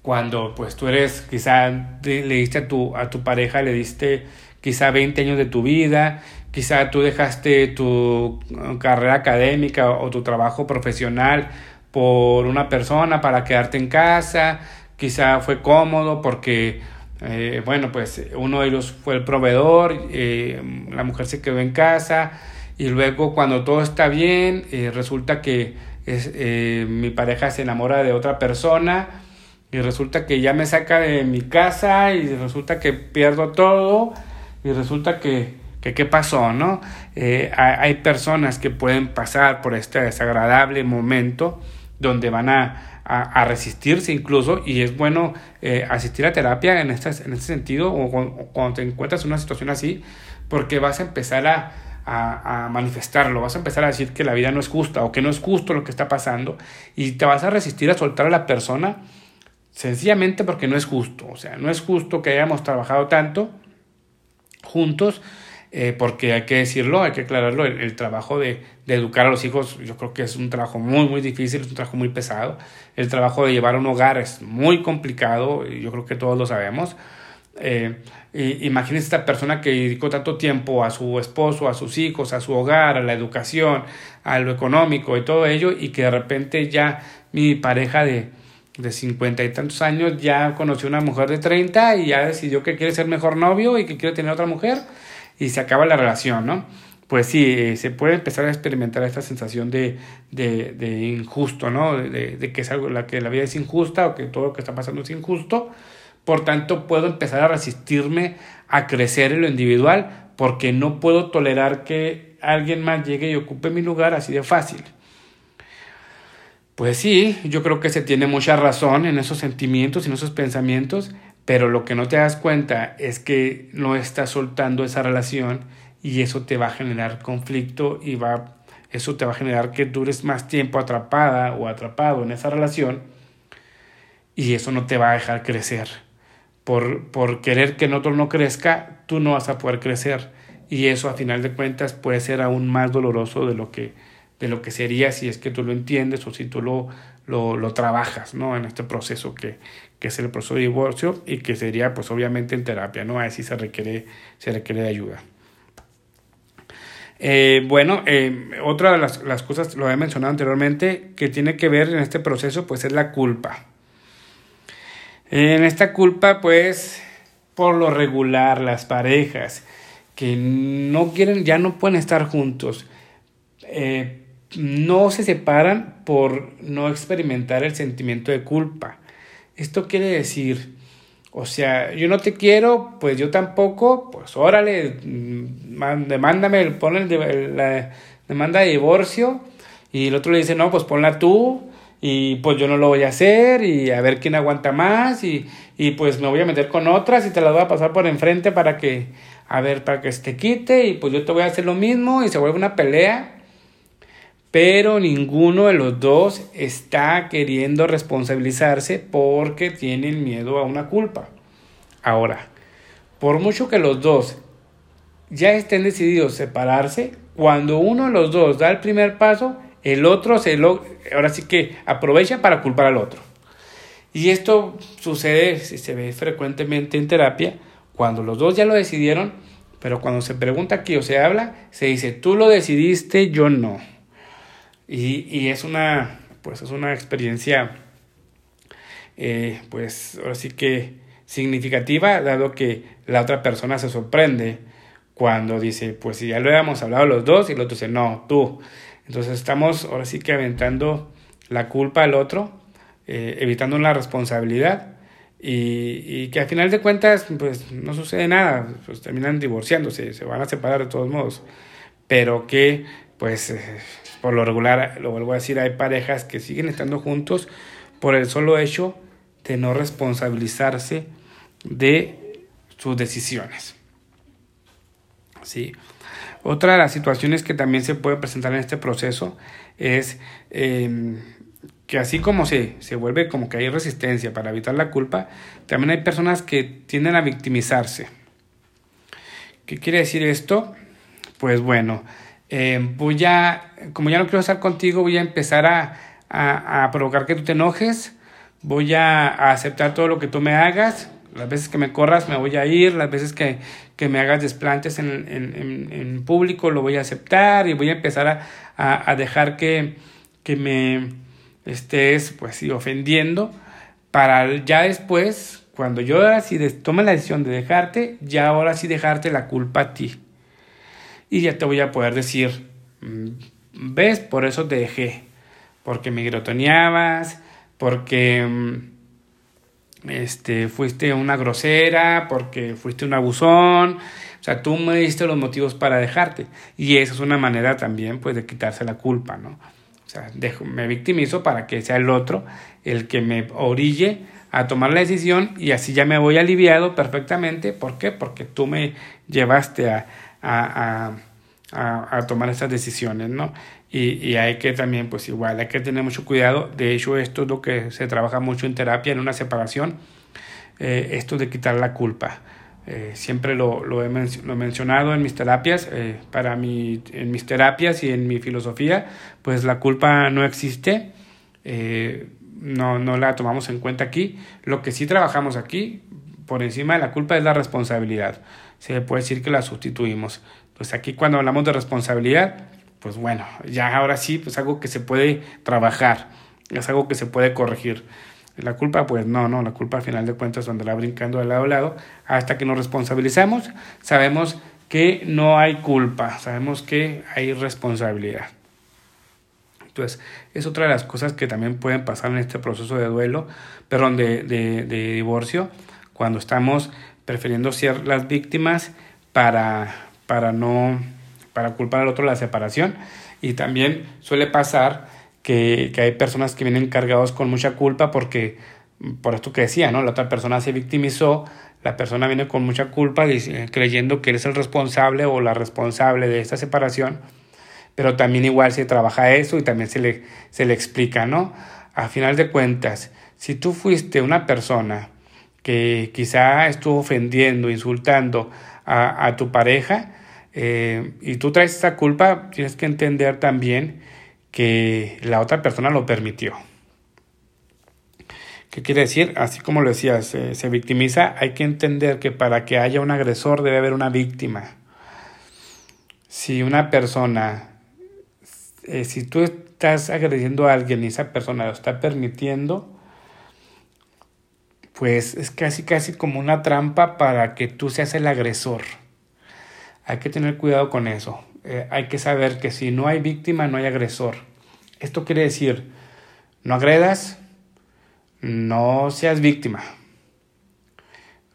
cuando, pues, tú eres, quizá le diste a tu, a tu pareja, le diste quizá 20 años de tu vida, quizá tú dejaste tu carrera académica o tu trabajo profesional por una persona para quedarte en casa, quizá fue cómodo porque, eh, bueno, pues uno de ellos fue el proveedor, eh, la mujer se quedó en casa y luego cuando todo está bien, eh, resulta que es, mi pareja se enamora de otra persona y resulta que ya me saca de mi casa y resulta que pierdo todo y resulta que, que ¿qué pasó? ¿no? Eh, hay personas que pueden pasar por este desagradable momento donde van a, a, resistirse incluso y es bueno eh, asistir a terapia en, estas, en este sentido o, o, cuando te encuentras en una situación así porque vas a empezar a, a, a, manifestarlo, vas a empezar a decir que la vida no es justa o que no es justo lo que está pasando y te vas a resistir a soltar a la persona sencillamente porque no es justo, o sea, no es justo que hayamos trabajado tanto juntos, eh, porque hay que decirlo, hay que aclararlo, el, trabajo de, de, educar a los hijos yo creo que es un trabajo muy, muy difícil, es un trabajo muy pesado. El trabajo de llevar un hogar es muy complicado, yo creo que todos lo sabemos. Eh, imagínense esta persona que dedicó tanto tiempo a su esposo, a sus hijos, a su hogar, a la educación, a lo económico y todo ello, y que de repente ya mi pareja de, de cincuenta y tantos años ya conoció una mujer de treinta y ya decidió que quiere ser mejor novio y que quiere tener otra mujer y se acaba la relación, ¿no? Pues sí, eh, se puede empezar a experimentar esta sensación de, de, de injusto, ¿no? De, de, que es algo, la que la vida es injusta o que todo lo que está pasando es injusto. Por tanto, puedo empezar a resistirme a crecer en lo individual porque no puedo tolerar que alguien más llegue y ocupe mi lugar así de fácil. Pues sí, yo creo que se tiene mucha razón en esos sentimientos, en esos pensamientos, pero lo que no te das cuenta es que no estás soltando esa relación y eso te va a generar conflicto y va eso te va a generar que dures más tiempo atrapada o atrapado en esa relación y eso no te va a dejar crecer. Por, por querer que el otro no crezca, tú no vas a poder crecer y eso a final de cuentas puede ser aún más doloroso de lo que, de lo que sería si es que tú lo entiendes o si tú lo, lo, lo trabajas ¿no? en este proceso que, que es el proceso de divorcio y que sería pues obviamente en terapia, ¿no? Ahí sí se requiere, se requiere de ayuda. Eh, bueno, eh, otra de las, las, cosas, lo he mencionado anteriormente, que tiene que ver en este proceso, pues es la culpa. En esta culpa, pues, por lo regular, las parejas que no quieren, ya no pueden estar juntos, eh, no se separan por no experimentar el sentimiento de culpa. Esto quiere decir, o sea, yo no te quiero, pues yo tampoco, pues órale, mm, demándame, pon el, la demanda de divorcio y el otro le dice, no, pues ponla tú y pues yo no lo voy a hacer y a ver quién aguanta más y, y pues me voy a meter con otras y te las voy a pasar por enfrente para que, a ver, para que se te quite y pues yo te voy a hacer lo mismo y se vuelve una pelea pero ninguno de los dos está queriendo responsabilizarse porque tienen miedo a una culpa. Ahora, por mucho que los dos ya estén decididos a separarse, cuando uno de los dos da el primer paso, el otro se lo, ahora sí que aprovecha para culpar al otro. Y esto sucede, si se ve frecuentemente en terapia, cuando los dos ya lo decidieron, pero cuando se pregunta aquí o se habla, se dice, tú lo decidiste, yo no. Y, y es una, pues es una experiencia, eh, pues ahora sí que significativa, dado que la otra persona se sorprende cuando dice, pues si ya lo habíamos hablado los dos, y el otro dice, no, tú. Entonces estamos ahora sí que aventando la culpa al otro, eh, evitando la responsabilidad y, y, que al final de cuentas pues no sucede nada, pues terminan divorciándose, se van a separar de todos modos, pero que pues eh, por lo regular, lo vuelvo a decir, hay parejas que siguen estando juntos por el solo hecho de no responsabilizarse de sus decisiones. ¿Sí? Otra de las situaciones que también se puede presentar en este proceso es em, que así como se, se vuelve como que hay resistencia para evitar la culpa, también hay personas que tienden a victimizarse. ¿Qué quiere decir esto? Pues bueno, eh, voy a, como ya no quiero estar contigo, voy a empezar a, a, provocar que tú te enojes, voy a, aceptar todo lo que tú me hagas, las veces que me corras me voy a ir, las veces que, que me hagas desplantes en, en, público lo voy a aceptar y voy a empezar a dejar que, que me estés pues sí, ofendiendo para ya después, cuando yo ahora sí tome la decisión de dejarte, ya ahora sí dejarte la culpa a ti y ya te voy a poder decir, mm, ves, por eso te dejé, porque me grotoneabas, porque mm, este, fuiste una grosera, porque fuiste un abusón, o sea, tú me diste los motivos para dejarte. Y eso es una manera también, pues, de quitarse la culpa, ¿no? O sea, dejo, me victimizo para que sea el otro el que me orille a tomar la decisión y así ya me voy aliviado perfectamente. ¿Por qué? Porque tú me llevaste a, a, a, a tomar esas decisiones, ¿no? Y, y, hay que también, pues igual, hay que tener mucho cuidado. De hecho, esto es lo que se trabaja mucho en terapia, en una separación, eh, esto de quitar la culpa. Eh, siempre lo, lo, he mencionado en mis terapias, eh, para mi, en mis terapias y en mi filosofía, pues la culpa no existe, eh, no, no la tomamos en cuenta aquí. Lo que sí trabajamos aquí, por encima de la culpa, es la responsabilidad. Se puede decir que la sustituimos. Pues aquí cuando hablamos de responsabilidad, pues bueno, ya ahora sí, pues algo que se puede trabajar, es algo que se puede corregir. La culpa, pues no, no, la culpa al final de cuentas la brincando de lado a lado, hasta que nos responsabilizamos, sabemos que no hay culpa, sabemos que hay responsabilidad. Entonces, es otra de las cosas que también pueden pasar en este proceso de duelo, perdón, de, de divorcio, cuando estamos prefiriendo ser las víctimas para, para no, para culpar al otro la separación. Y también suele pasar que, que hay personas que vienen cargados con mucha culpa porque, por esto que decía, ¿no? La otra persona se victimizó, la persona viene con mucha culpa creyendo que él es el responsable o la responsable de esta separación, pero también igual se trabaja eso y también se le, se le explica, ¿no? A final de cuentas, si tú fuiste una persona que quizá estuvo ofendiendo, insultando a, a tu pareja, eh, y tú traes esa culpa, tienes que entender también que la otra persona lo permitió. ¿Qué quiere decir? Así como lo decías, se victimiza, hay que entender que para que haya un agresor debe haber una víctima. Si una persona, eh, si tú estás agrediendo a alguien y esa persona lo está permitiendo, pues es casi casi como una trampa para que tú seas el agresor. Hay que tener cuidado con eso. Eh, hay que saber que si no hay víctima, no hay agresor. Esto quiere decir, no agredas, no seas víctima.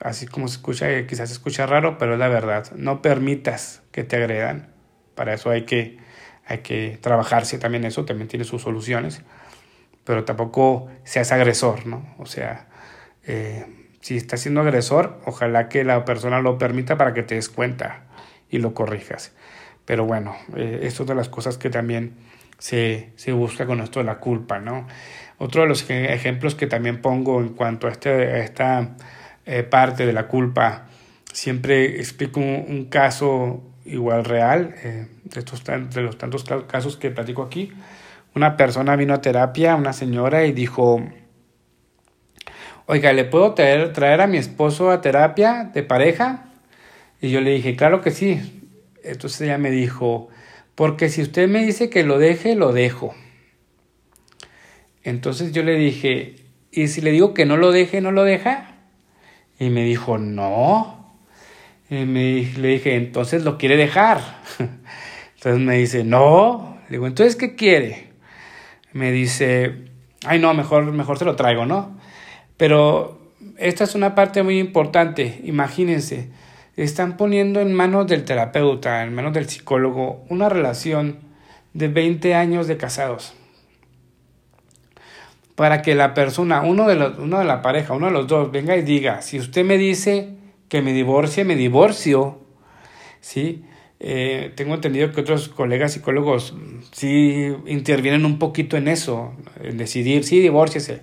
Así como se escucha, eh, quizás se escucha raro, pero es la verdad. No permitas que te agredan. Para eso hay que, hay que trabajarse también eso, también tiene sus soluciones. Pero tampoco seas agresor, ¿no? O sea, eh, si estás siendo agresor, ojalá que la persona lo permita para que te des cuenta y lo corrijas. Pero bueno, eh, esto es de las cosas que también se, se, busca con esto de la culpa, ¿no? Otro de los ejemplos que también pongo en cuanto a, este, esta eh, parte de la culpa, siempre explico un, caso igual real, eh, de, estos, de los tantos casos que platico aquí. Una persona vino a terapia, una señora, y dijo, oiga, ¿le puedo traer, traer a mi esposo a terapia de pareja? Y yo le dije, claro que sí. Entonces ella me dijo, porque si usted me dice que lo deje, lo dejo. Entonces yo le dije, ¿y si le digo que no lo deje, no lo deja? Y me dijo, no. Y me, le dije, entonces lo quiere dejar. [laughs] Entonces me dice, no. Le digo, entonces, ¿qué quiere? Me dice, ay, no, mejor, mejor se lo traigo, ¿no? Pero esta es una parte muy importante. Imagínense, están poniendo en manos del terapeuta, en manos del psicólogo, una relación de 20 años de casados. Para que la persona, uno de, los, uno de la pareja, uno de los dos, venga y diga, si usted me dice que me divorcie, me divorcio. ¿Sí? Eh, tengo entendido que otros colegas psicólogos sí intervienen un poquito en eso, en decidir, sí, divórciese.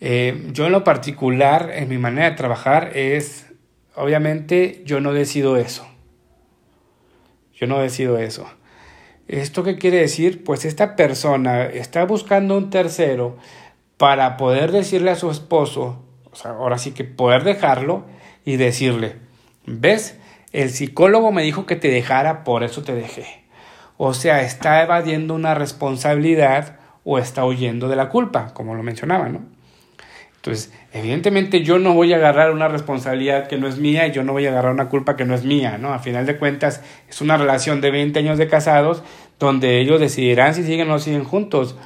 Eh, yo en lo particular, en mi manera de trabajar, es Obviamente yo no decido eso. Yo no decido eso. ¿Esto qué quiere decir? Pues esta persona está buscando un tercero para poder decirle a su esposo, o sea, ahora sí que poder dejarlo y decirle, ¿ves? El psicólogo me dijo que te dejara, por eso te dejé. O sea, está evadiendo una responsabilidad o está huyendo de la culpa, como lo mencionaba, ¿no? Entonces, evidentemente yo no voy a agarrar una responsabilidad que no es mía y yo no voy a agarrar una culpa que no es mía, ¿no? A final de cuentas, es una relación de 20 años de casados donde ellos decidirán si siguen o no siguen juntos.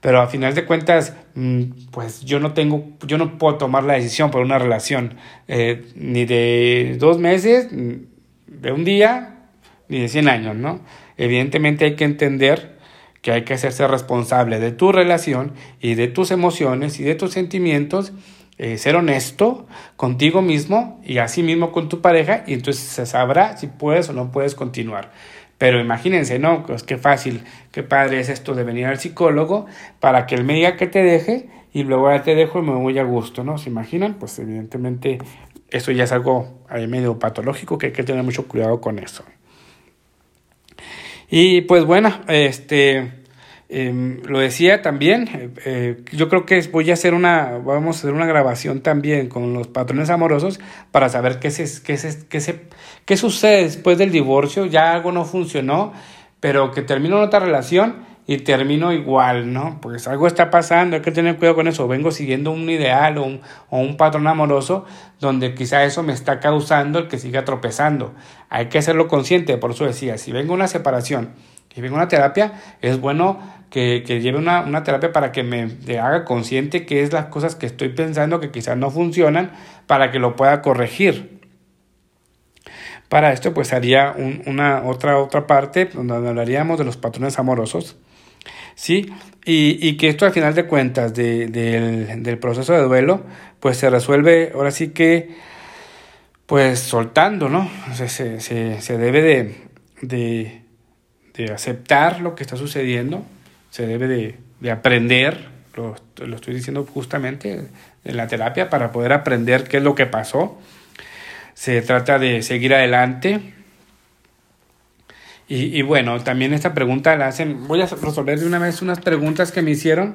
Pero a final de cuentas, mm, pues yo no tengo, yo no puedo tomar la decisión por una relación eh, ni de dos meses, de un día, ni de 100 años, ¿no? Evidentemente hay que entender que hay que hacerse responsable de tu relación y de tus emociones y de tus sentimientos, eh, ser honesto contigo mismo y así mismo con tu pareja y entonces se sabrá si puedes o no puedes continuar. Pero imagínense, ¿no? Pues qué fácil, qué padre es esto de venir al psicólogo para que él me diga que te deje y luego ya te dejo y me voy a gusto, ¿no? ¿Se imaginan? Pues evidentemente eso ya es algo ahí medio patológico que hay que tener mucho cuidado con eso. Y pues bueno, este, em, lo decía también, eh, eh, yo creo que voy a hacer una, vamos a hacer una grabación también con los patrones amorosos para saber qué, se, qué, se, qué, se, qué sucede después del divorcio, ya algo no funcionó, pero que terminó otra relación y termino igual, ¿no? Pues algo está pasando, hay que tener cuidado con eso. Vengo siguiendo un ideal o un, o un patrón amoroso donde quizá eso me está causando el que siga tropezando. Hay que hacerlo consciente, por eso decía, si vengo una separación y vengo una terapia, es bueno que, que lleve una, una, terapia para que me haga consciente qué es las cosas que estoy pensando que quizás no funcionan para que lo pueda corregir. Para esto, pues haría un, una otra, otra parte donde hablaríamos de los patrones amorosos ¿sí? Y, y, que esto al final de cuentas de, del proceso de duelo, pues se resuelve ahora sí que, pues soltando, ¿no? se, se, se, debe de, de, de, aceptar lo que está sucediendo, se debe de, de aprender, lo, lo estoy diciendo justamente en la terapia, para poder aprender qué es lo que pasó. Se trata de seguir adelante, y, y, bueno, también esta pregunta la hacen, voy a resolver de una vez unas preguntas que me hicieron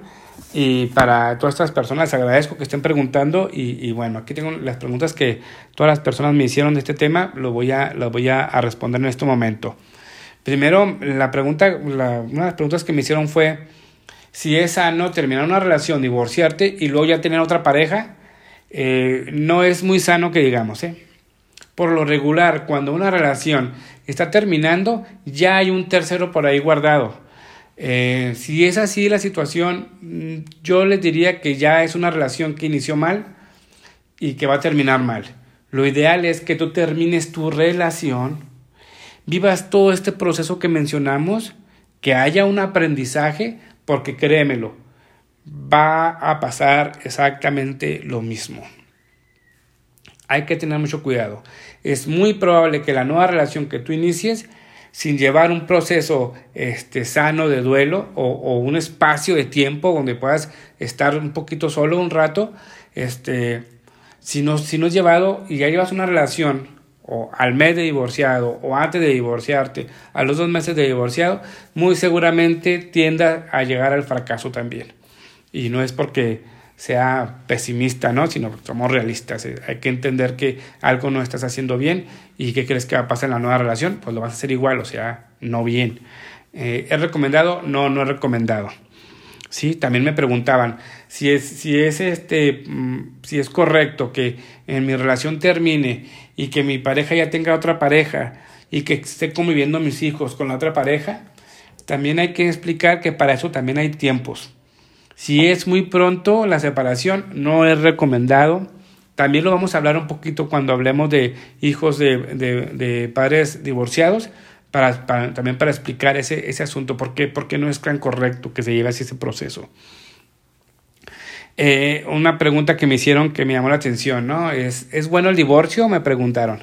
y para todas estas personas agradezco que estén preguntando y, y bueno, aquí tengo las preguntas que todas las personas me hicieron de este tema, lo voy a, lo voy a, responder en este momento. Primero, la pregunta, la, una de las preguntas que me hicieron fue si es sano terminar una relación, divorciarte y luego ya tener otra pareja. Eh, no es muy sano que digamos, ¿eh? Por lo regular, cuando una relación está terminando, ya hay un tercero por ahí guardado. Eh, si es así la situación, mm, yo les diría que ya es una relación que inició mal y que va a terminar mal. Lo ideal es que tú termines tu relación, vivas todo este proceso que mencionamos, que haya un aprendizaje, porque créemelo, va a pasar exactamente lo mismo hay que tener mucho cuidado. Es muy probable que la nueva relación que tú inicies, sin llevar un proceso este, sano de duelo o, o, un espacio de tiempo donde puedas estar un poquito solo un rato, este, si, no, si no has llevado y ya llevas una relación o al mes de divorciado o antes de divorciarte, a los dos meses de divorciado, muy seguramente tienda a llegar al fracaso también. Y no es porque sea pesimista, ¿no? Sino que somos realistas. Eh, hay que entender que algo no estás haciendo bien y qué crees que va a pasar en la nueva relación, pues lo vas a hacer igual, o sea, no bien. Eh, ¿Es recomendado? No, no es recomendado. Sí, también me preguntaban si es, si es este, mm, si es correcto que en mi relación termine y que mi pareja ya tenga otra pareja y que esté conviviendo mis hijos con la otra pareja. También hay que explicar que para eso también hay tiempos. Si es muy pronto la separación, no es recomendado. También lo vamos a hablar un poquito cuando hablemos de hijos de, de, de padres divorciados, para, para, también para explicar ese, ese asunto, por qué, por qué no es tan correcto que se lleve así ese proceso. Eh, una pregunta que me hicieron que me llamó la atención, ¿no? ¿Es, ¿Es bueno el divorcio? Me preguntaron.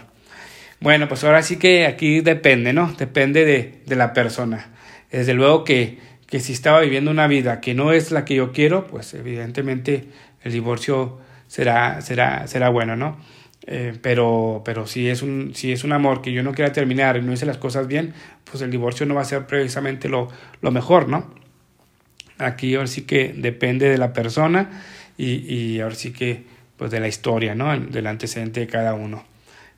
Bueno, pues ahora sí que aquí depende, ¿no? Depende de, de la persona. Desde luego que que si estaba viviendo una vida que no es la que yo quiero, pues evidentemente el divorcio será, será, será bueno, ¿no? Eh, pero, pero si es un, si es un amor que yo no quiera terminar y no hice las cosas bien, pues el divorcio no va a ser precisamente lo, lo mejor, ¿no? Aquí ahora sí que depende de la persona y, y ahora sí que pues de la historia, ¿no? Del antecedente de cada uno.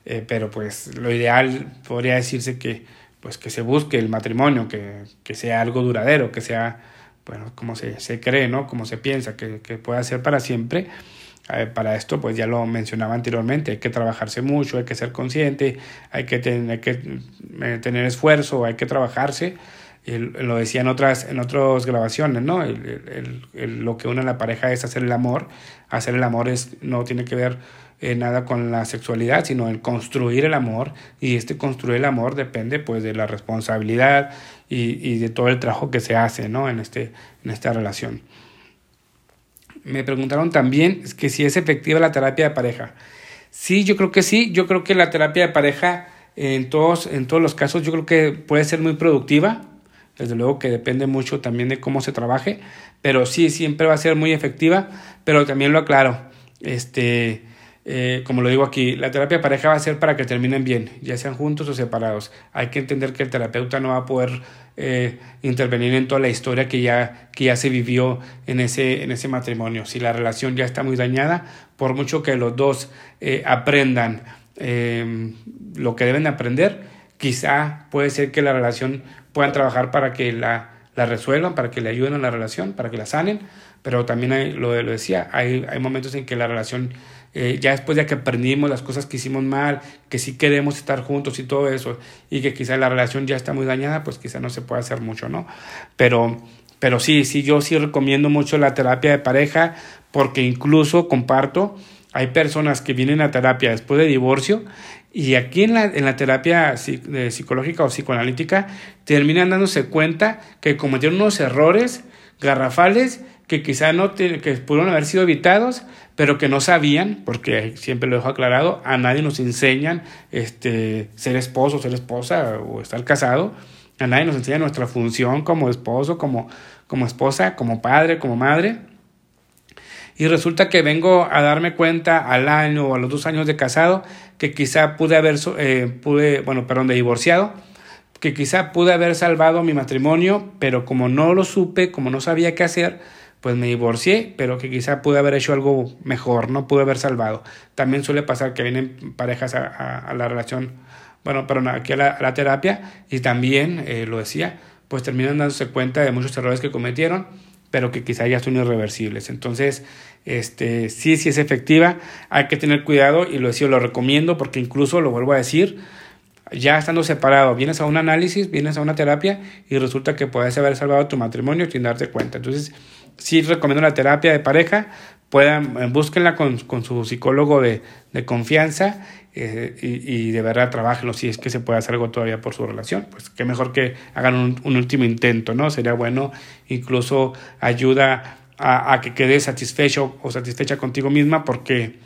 Eh, pero pues lo ideal podría decirse que pues que se busque el matrimonio, que, que sea algo duradero, que sea, bueno, como se, se cree, ¿no? Como se piensa, que, que pueda ser para siempre. Eh, para esto, pues ya lo mencionaba anteriormente, hay que trabajarse mucho, hay que ser consciente, hay que, tener que eh, tener esfuerzo, hay que trabajarse. Lo decía en otras, en otras grabaciones, ¿no? Lo que une a la pareja es hacer el amor. Hacer el amor es, no tiene que ver eh, nada con la sexualidad, sino el construir el amor y este construir el amor depende pues de la responsabilidad y, y de todo el trabajo que se hace ¿no? en, este, en esta relación. Me preguntaron también que si es efectiva la terapia de pareja. Sí, yo creo que sí, yo creo que la terapia de pareja en todos, en todos los casos yo creo que puede ser muy productiva, desde luego que depende mucho también de cómo se trabaje, pero sí, siempre va a ser muy efectiva, pero también lo aclaro, este, eh, como lo digo aquí, la terapia pareja va a ser para que terminen bien, ya sean juntos o separados. Hay que entender que el terapeuta no va a poder eh, intervenir en toda la historia que ya, que ya se vivió en ese, en ese matrimonio. Si la relación ya está muy dañada, por mucho que los dos eh, aprendan lo que deben aprender, quizá puede ser que la relación puedan trabajar para que la, la resuelvan, para que le ayuden a la relación, para que la sanen, pero también hay, lo, lo decía, hay, hay momentos en que la relación eh, ya después de que aprendimos las cosas que hicimos mal, que sí queremos estar juntos y todo eso, y que quizá la relación ya está muy dañada, pues quizá no se puede hacer mucho, ¿no? Pero, pero sí, sí, yo sí recomiendo mucho la terapia de pareja, porque incluso comparto, hay personas que vienen a terapia después de divorcio y aquí en la, en la terapia psicológica o psicoanalítica terminan dándose cuenta que cometieron unos errores garrafales que quizá no que pudieron haber sido evitados, pero que no sabían, porque siempre lo dejo aclarado, a nadie nos enseñan este, ser esposo, ser esposa o estar casado, a nadie nos enseña nuestra función como esposo, como, como esposa, como padre, como madre. Y resulta que vengo a darme cuenta al año o a los dos años de casado que quizá pude haber, eh, pude, bueno, perdón, de divorciado, que quizá pude haber salvado mi matrimonio, pero como no lo supe, como no sabía qué hacer, pues me divorcié, pero que quizá pude haber hecho algo mejor, no pude haber salvado. También suele pasar que vienen parejas a, la relación, bueno, pero aquí a la, terapia, y también, eh, lo decía, pues terminan dándose cuenta de muchos errores que cometieron, pero que quizá ya son irreversibles. Entonces, este, sí, sí es efectiva, hay que tener cuidado y lo decía, lo recomiendo porque incluso, lo vuelvo a decir, ya estando separado, vienes a un análisis, vienes a una terapia y resulta que puedes haber salvado tu matrimonio sin darte cuenta. Entonces, sí recomiendo la terapia de pareja, puedan, eh, búsquenla con, con su psicólogo de, de confianza eh, y, y, de verdad trabajenlo si es que se puede hacer algo todavía por su relación. Pues qué mejor que hagan un, un último intento, ¿no? Sería bueno, incluso ayuda a, a, que quedes satisfecho o satisfecha contigo misma porque,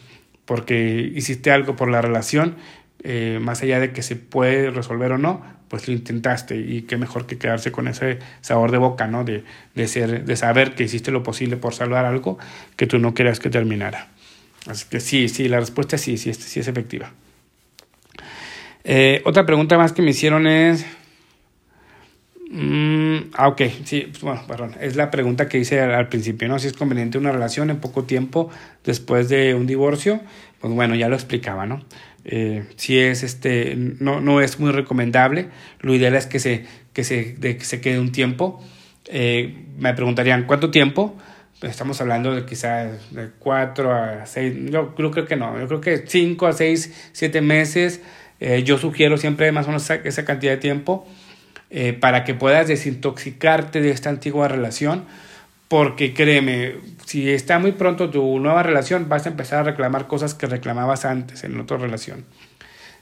porque hiciste algo por la relación, eh, más allá de que se puede resolver o no, pues lo intentaste y qué mejor que quedarse con ese sabor de boca, ¿no? De, de, ser, de saber que hiciste lo posible por salvar algo que tú no querías que terminara. Así que sí, sí, la respuesta es sí, sí, sí es efectiva. Eh, otra pregunta más que me hicieron es... Mm, ah, ok, sí, pues, bueno, perdón. Es la pregunta que hice al, principio, ¿no? Si es conveniente una relación en poco tiempo después de un divorcio. Pues bueno, ya lo explicaba, ¿no? Eh, si es este, no, no es muy recomendable. Lo ideal es que se, que se, que se quede un tiempo. Eh, me preguntarían, ¿cuánto tiempo? Estamos hablando de quizás de cuatro a seis, yo creo, que no, yo creo que cinco a seis, siete meses. Eh, yo sugiero siempre más o menos esa cantidad de tiempo eh, para que puedas desintoxicarte de esta antigua relación porque créeme, si está muy pronto tu nueva relación, vas a empezar a reclamar cosas que reclamabas antes en otra relación.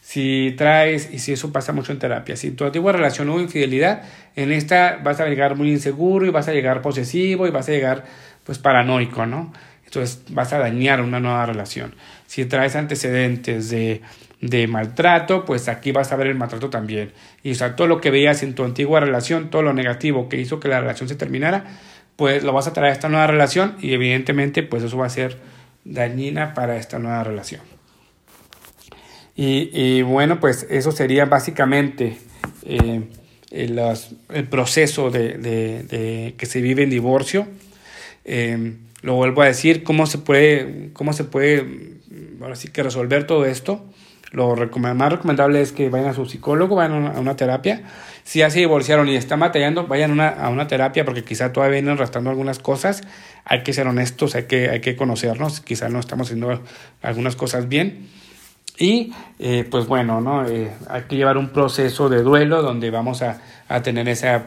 Si traes, y si eso pasa mucho en terapia, si tu antigua relación hubo infidelidad, en esta vas a llegar muy inseguro y vas a llegar posesivo y vas a llegar pues paranoico, ¿no? Entonces vas a dañar una nueva relación. Si traes antecedentes de, de maltrato, pues aquí vas a ver el maltrato también. Y o sea, todo lo que veías en tu antigua relación, todo lo negativo que hizo que la relación se terminara, pues lo vas a traer a esta nueva relación y evidentemente pues eso va a ser dañina para esta nueva relación. Y, y bueno, pues eso sería básicamente eh, el, proceso de, de, que se vive en divorcio. Eh, lo vuelvo a decir, cómo se puede, cómo se puede ahora sí que resolver todo esto. Lo más recomendable es que vayan a su psicólogo, vayan a una terapia si ya se divorciaron y están batallando, vayan una, a una terapia porque quizá todavía vienen arrastrando algunas cosas. Hay que ser honestos, hay que, hay que conocernos, quizá no estamos haciendo algunas cosas bien. Y eh, pues bueno, ¿no? Eh, hay que llevar un proceso de duelo donde vamos a, a tener esa,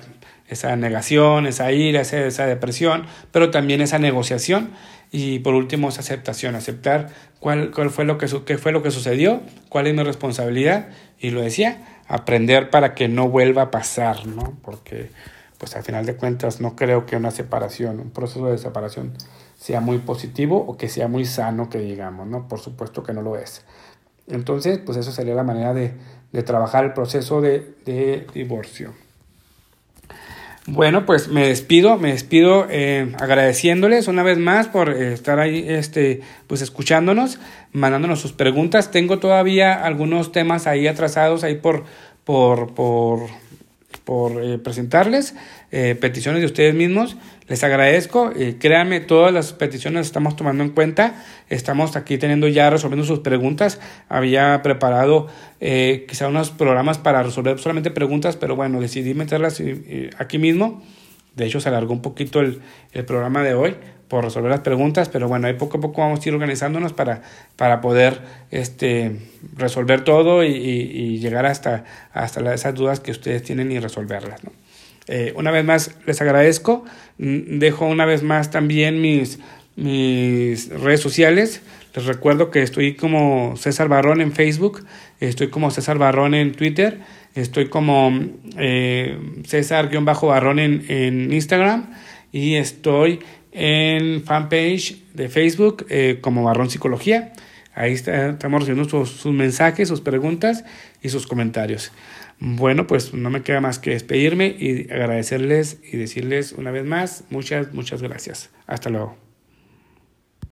esa negación, esa ira, esa, esa depresión, pero también esa negociación y por último esa aceptación, aceptar cuál, cuál fue lo que, qué fue lo que sucedió, cuál es mi responsabilidad y lo decía, aprender para que no vuelva a pasar, ¿no? Porque, pues al final de cuentas, no creo que una separación, un proceso de separación sea muy positivo o que sea muy sano, que digamos, ¿no? Por supuesto que no lo es. Entonces, pues eso sería la manera de, de trabajar el proceso de, de divorcio. Bueno, pues me despido, me despido eh, agradeciéndoles una vez más por eh, estar ahí, este, pues escuchándonos, mandándonos sus preguntas. Tengo todavía algunos temas ahí atrasados ahí por, por, por, por eh, presentarles, peticiones de ustedes mismos. Les agradezco, créanme, todas las peticiones estamos tomando en cuenta. Estamos aquí teniendo ya resolviendo sus preguntas. Había preparado eh, quizá unos programas para resolver solamente preguntas, pero bueno, decidí meterlas aquí mismo. De hecho, se alargó un poquito el, el, programa de hoy por resolver las preguntas, pero bueno, ahí poco a poco vamos a ir organizándonos para, para poder este, resolver todo y, y, llegar hasta, hasta esas dudas que ustedes tienen y resolverlas. ¿no? Eh, una vez más, les agradezco. Mm, dejo una vez más también mis, mis redes sociales. Les recuerdo que estoy como César Barrón en Facebook, estoy como César Barrón en Twitter, estoy como eh, César-Barrón en, Instagram y estoy en fanpage de Facebook eh, como Barrón Psicología. Ahí estamos recibiendo sus mensajes, sus preguntas y sus comentarios. Bueno, pues no me queda más que despedirme y agradecerles y decirles una vez más muchas, muchas gracias. Hasta luego.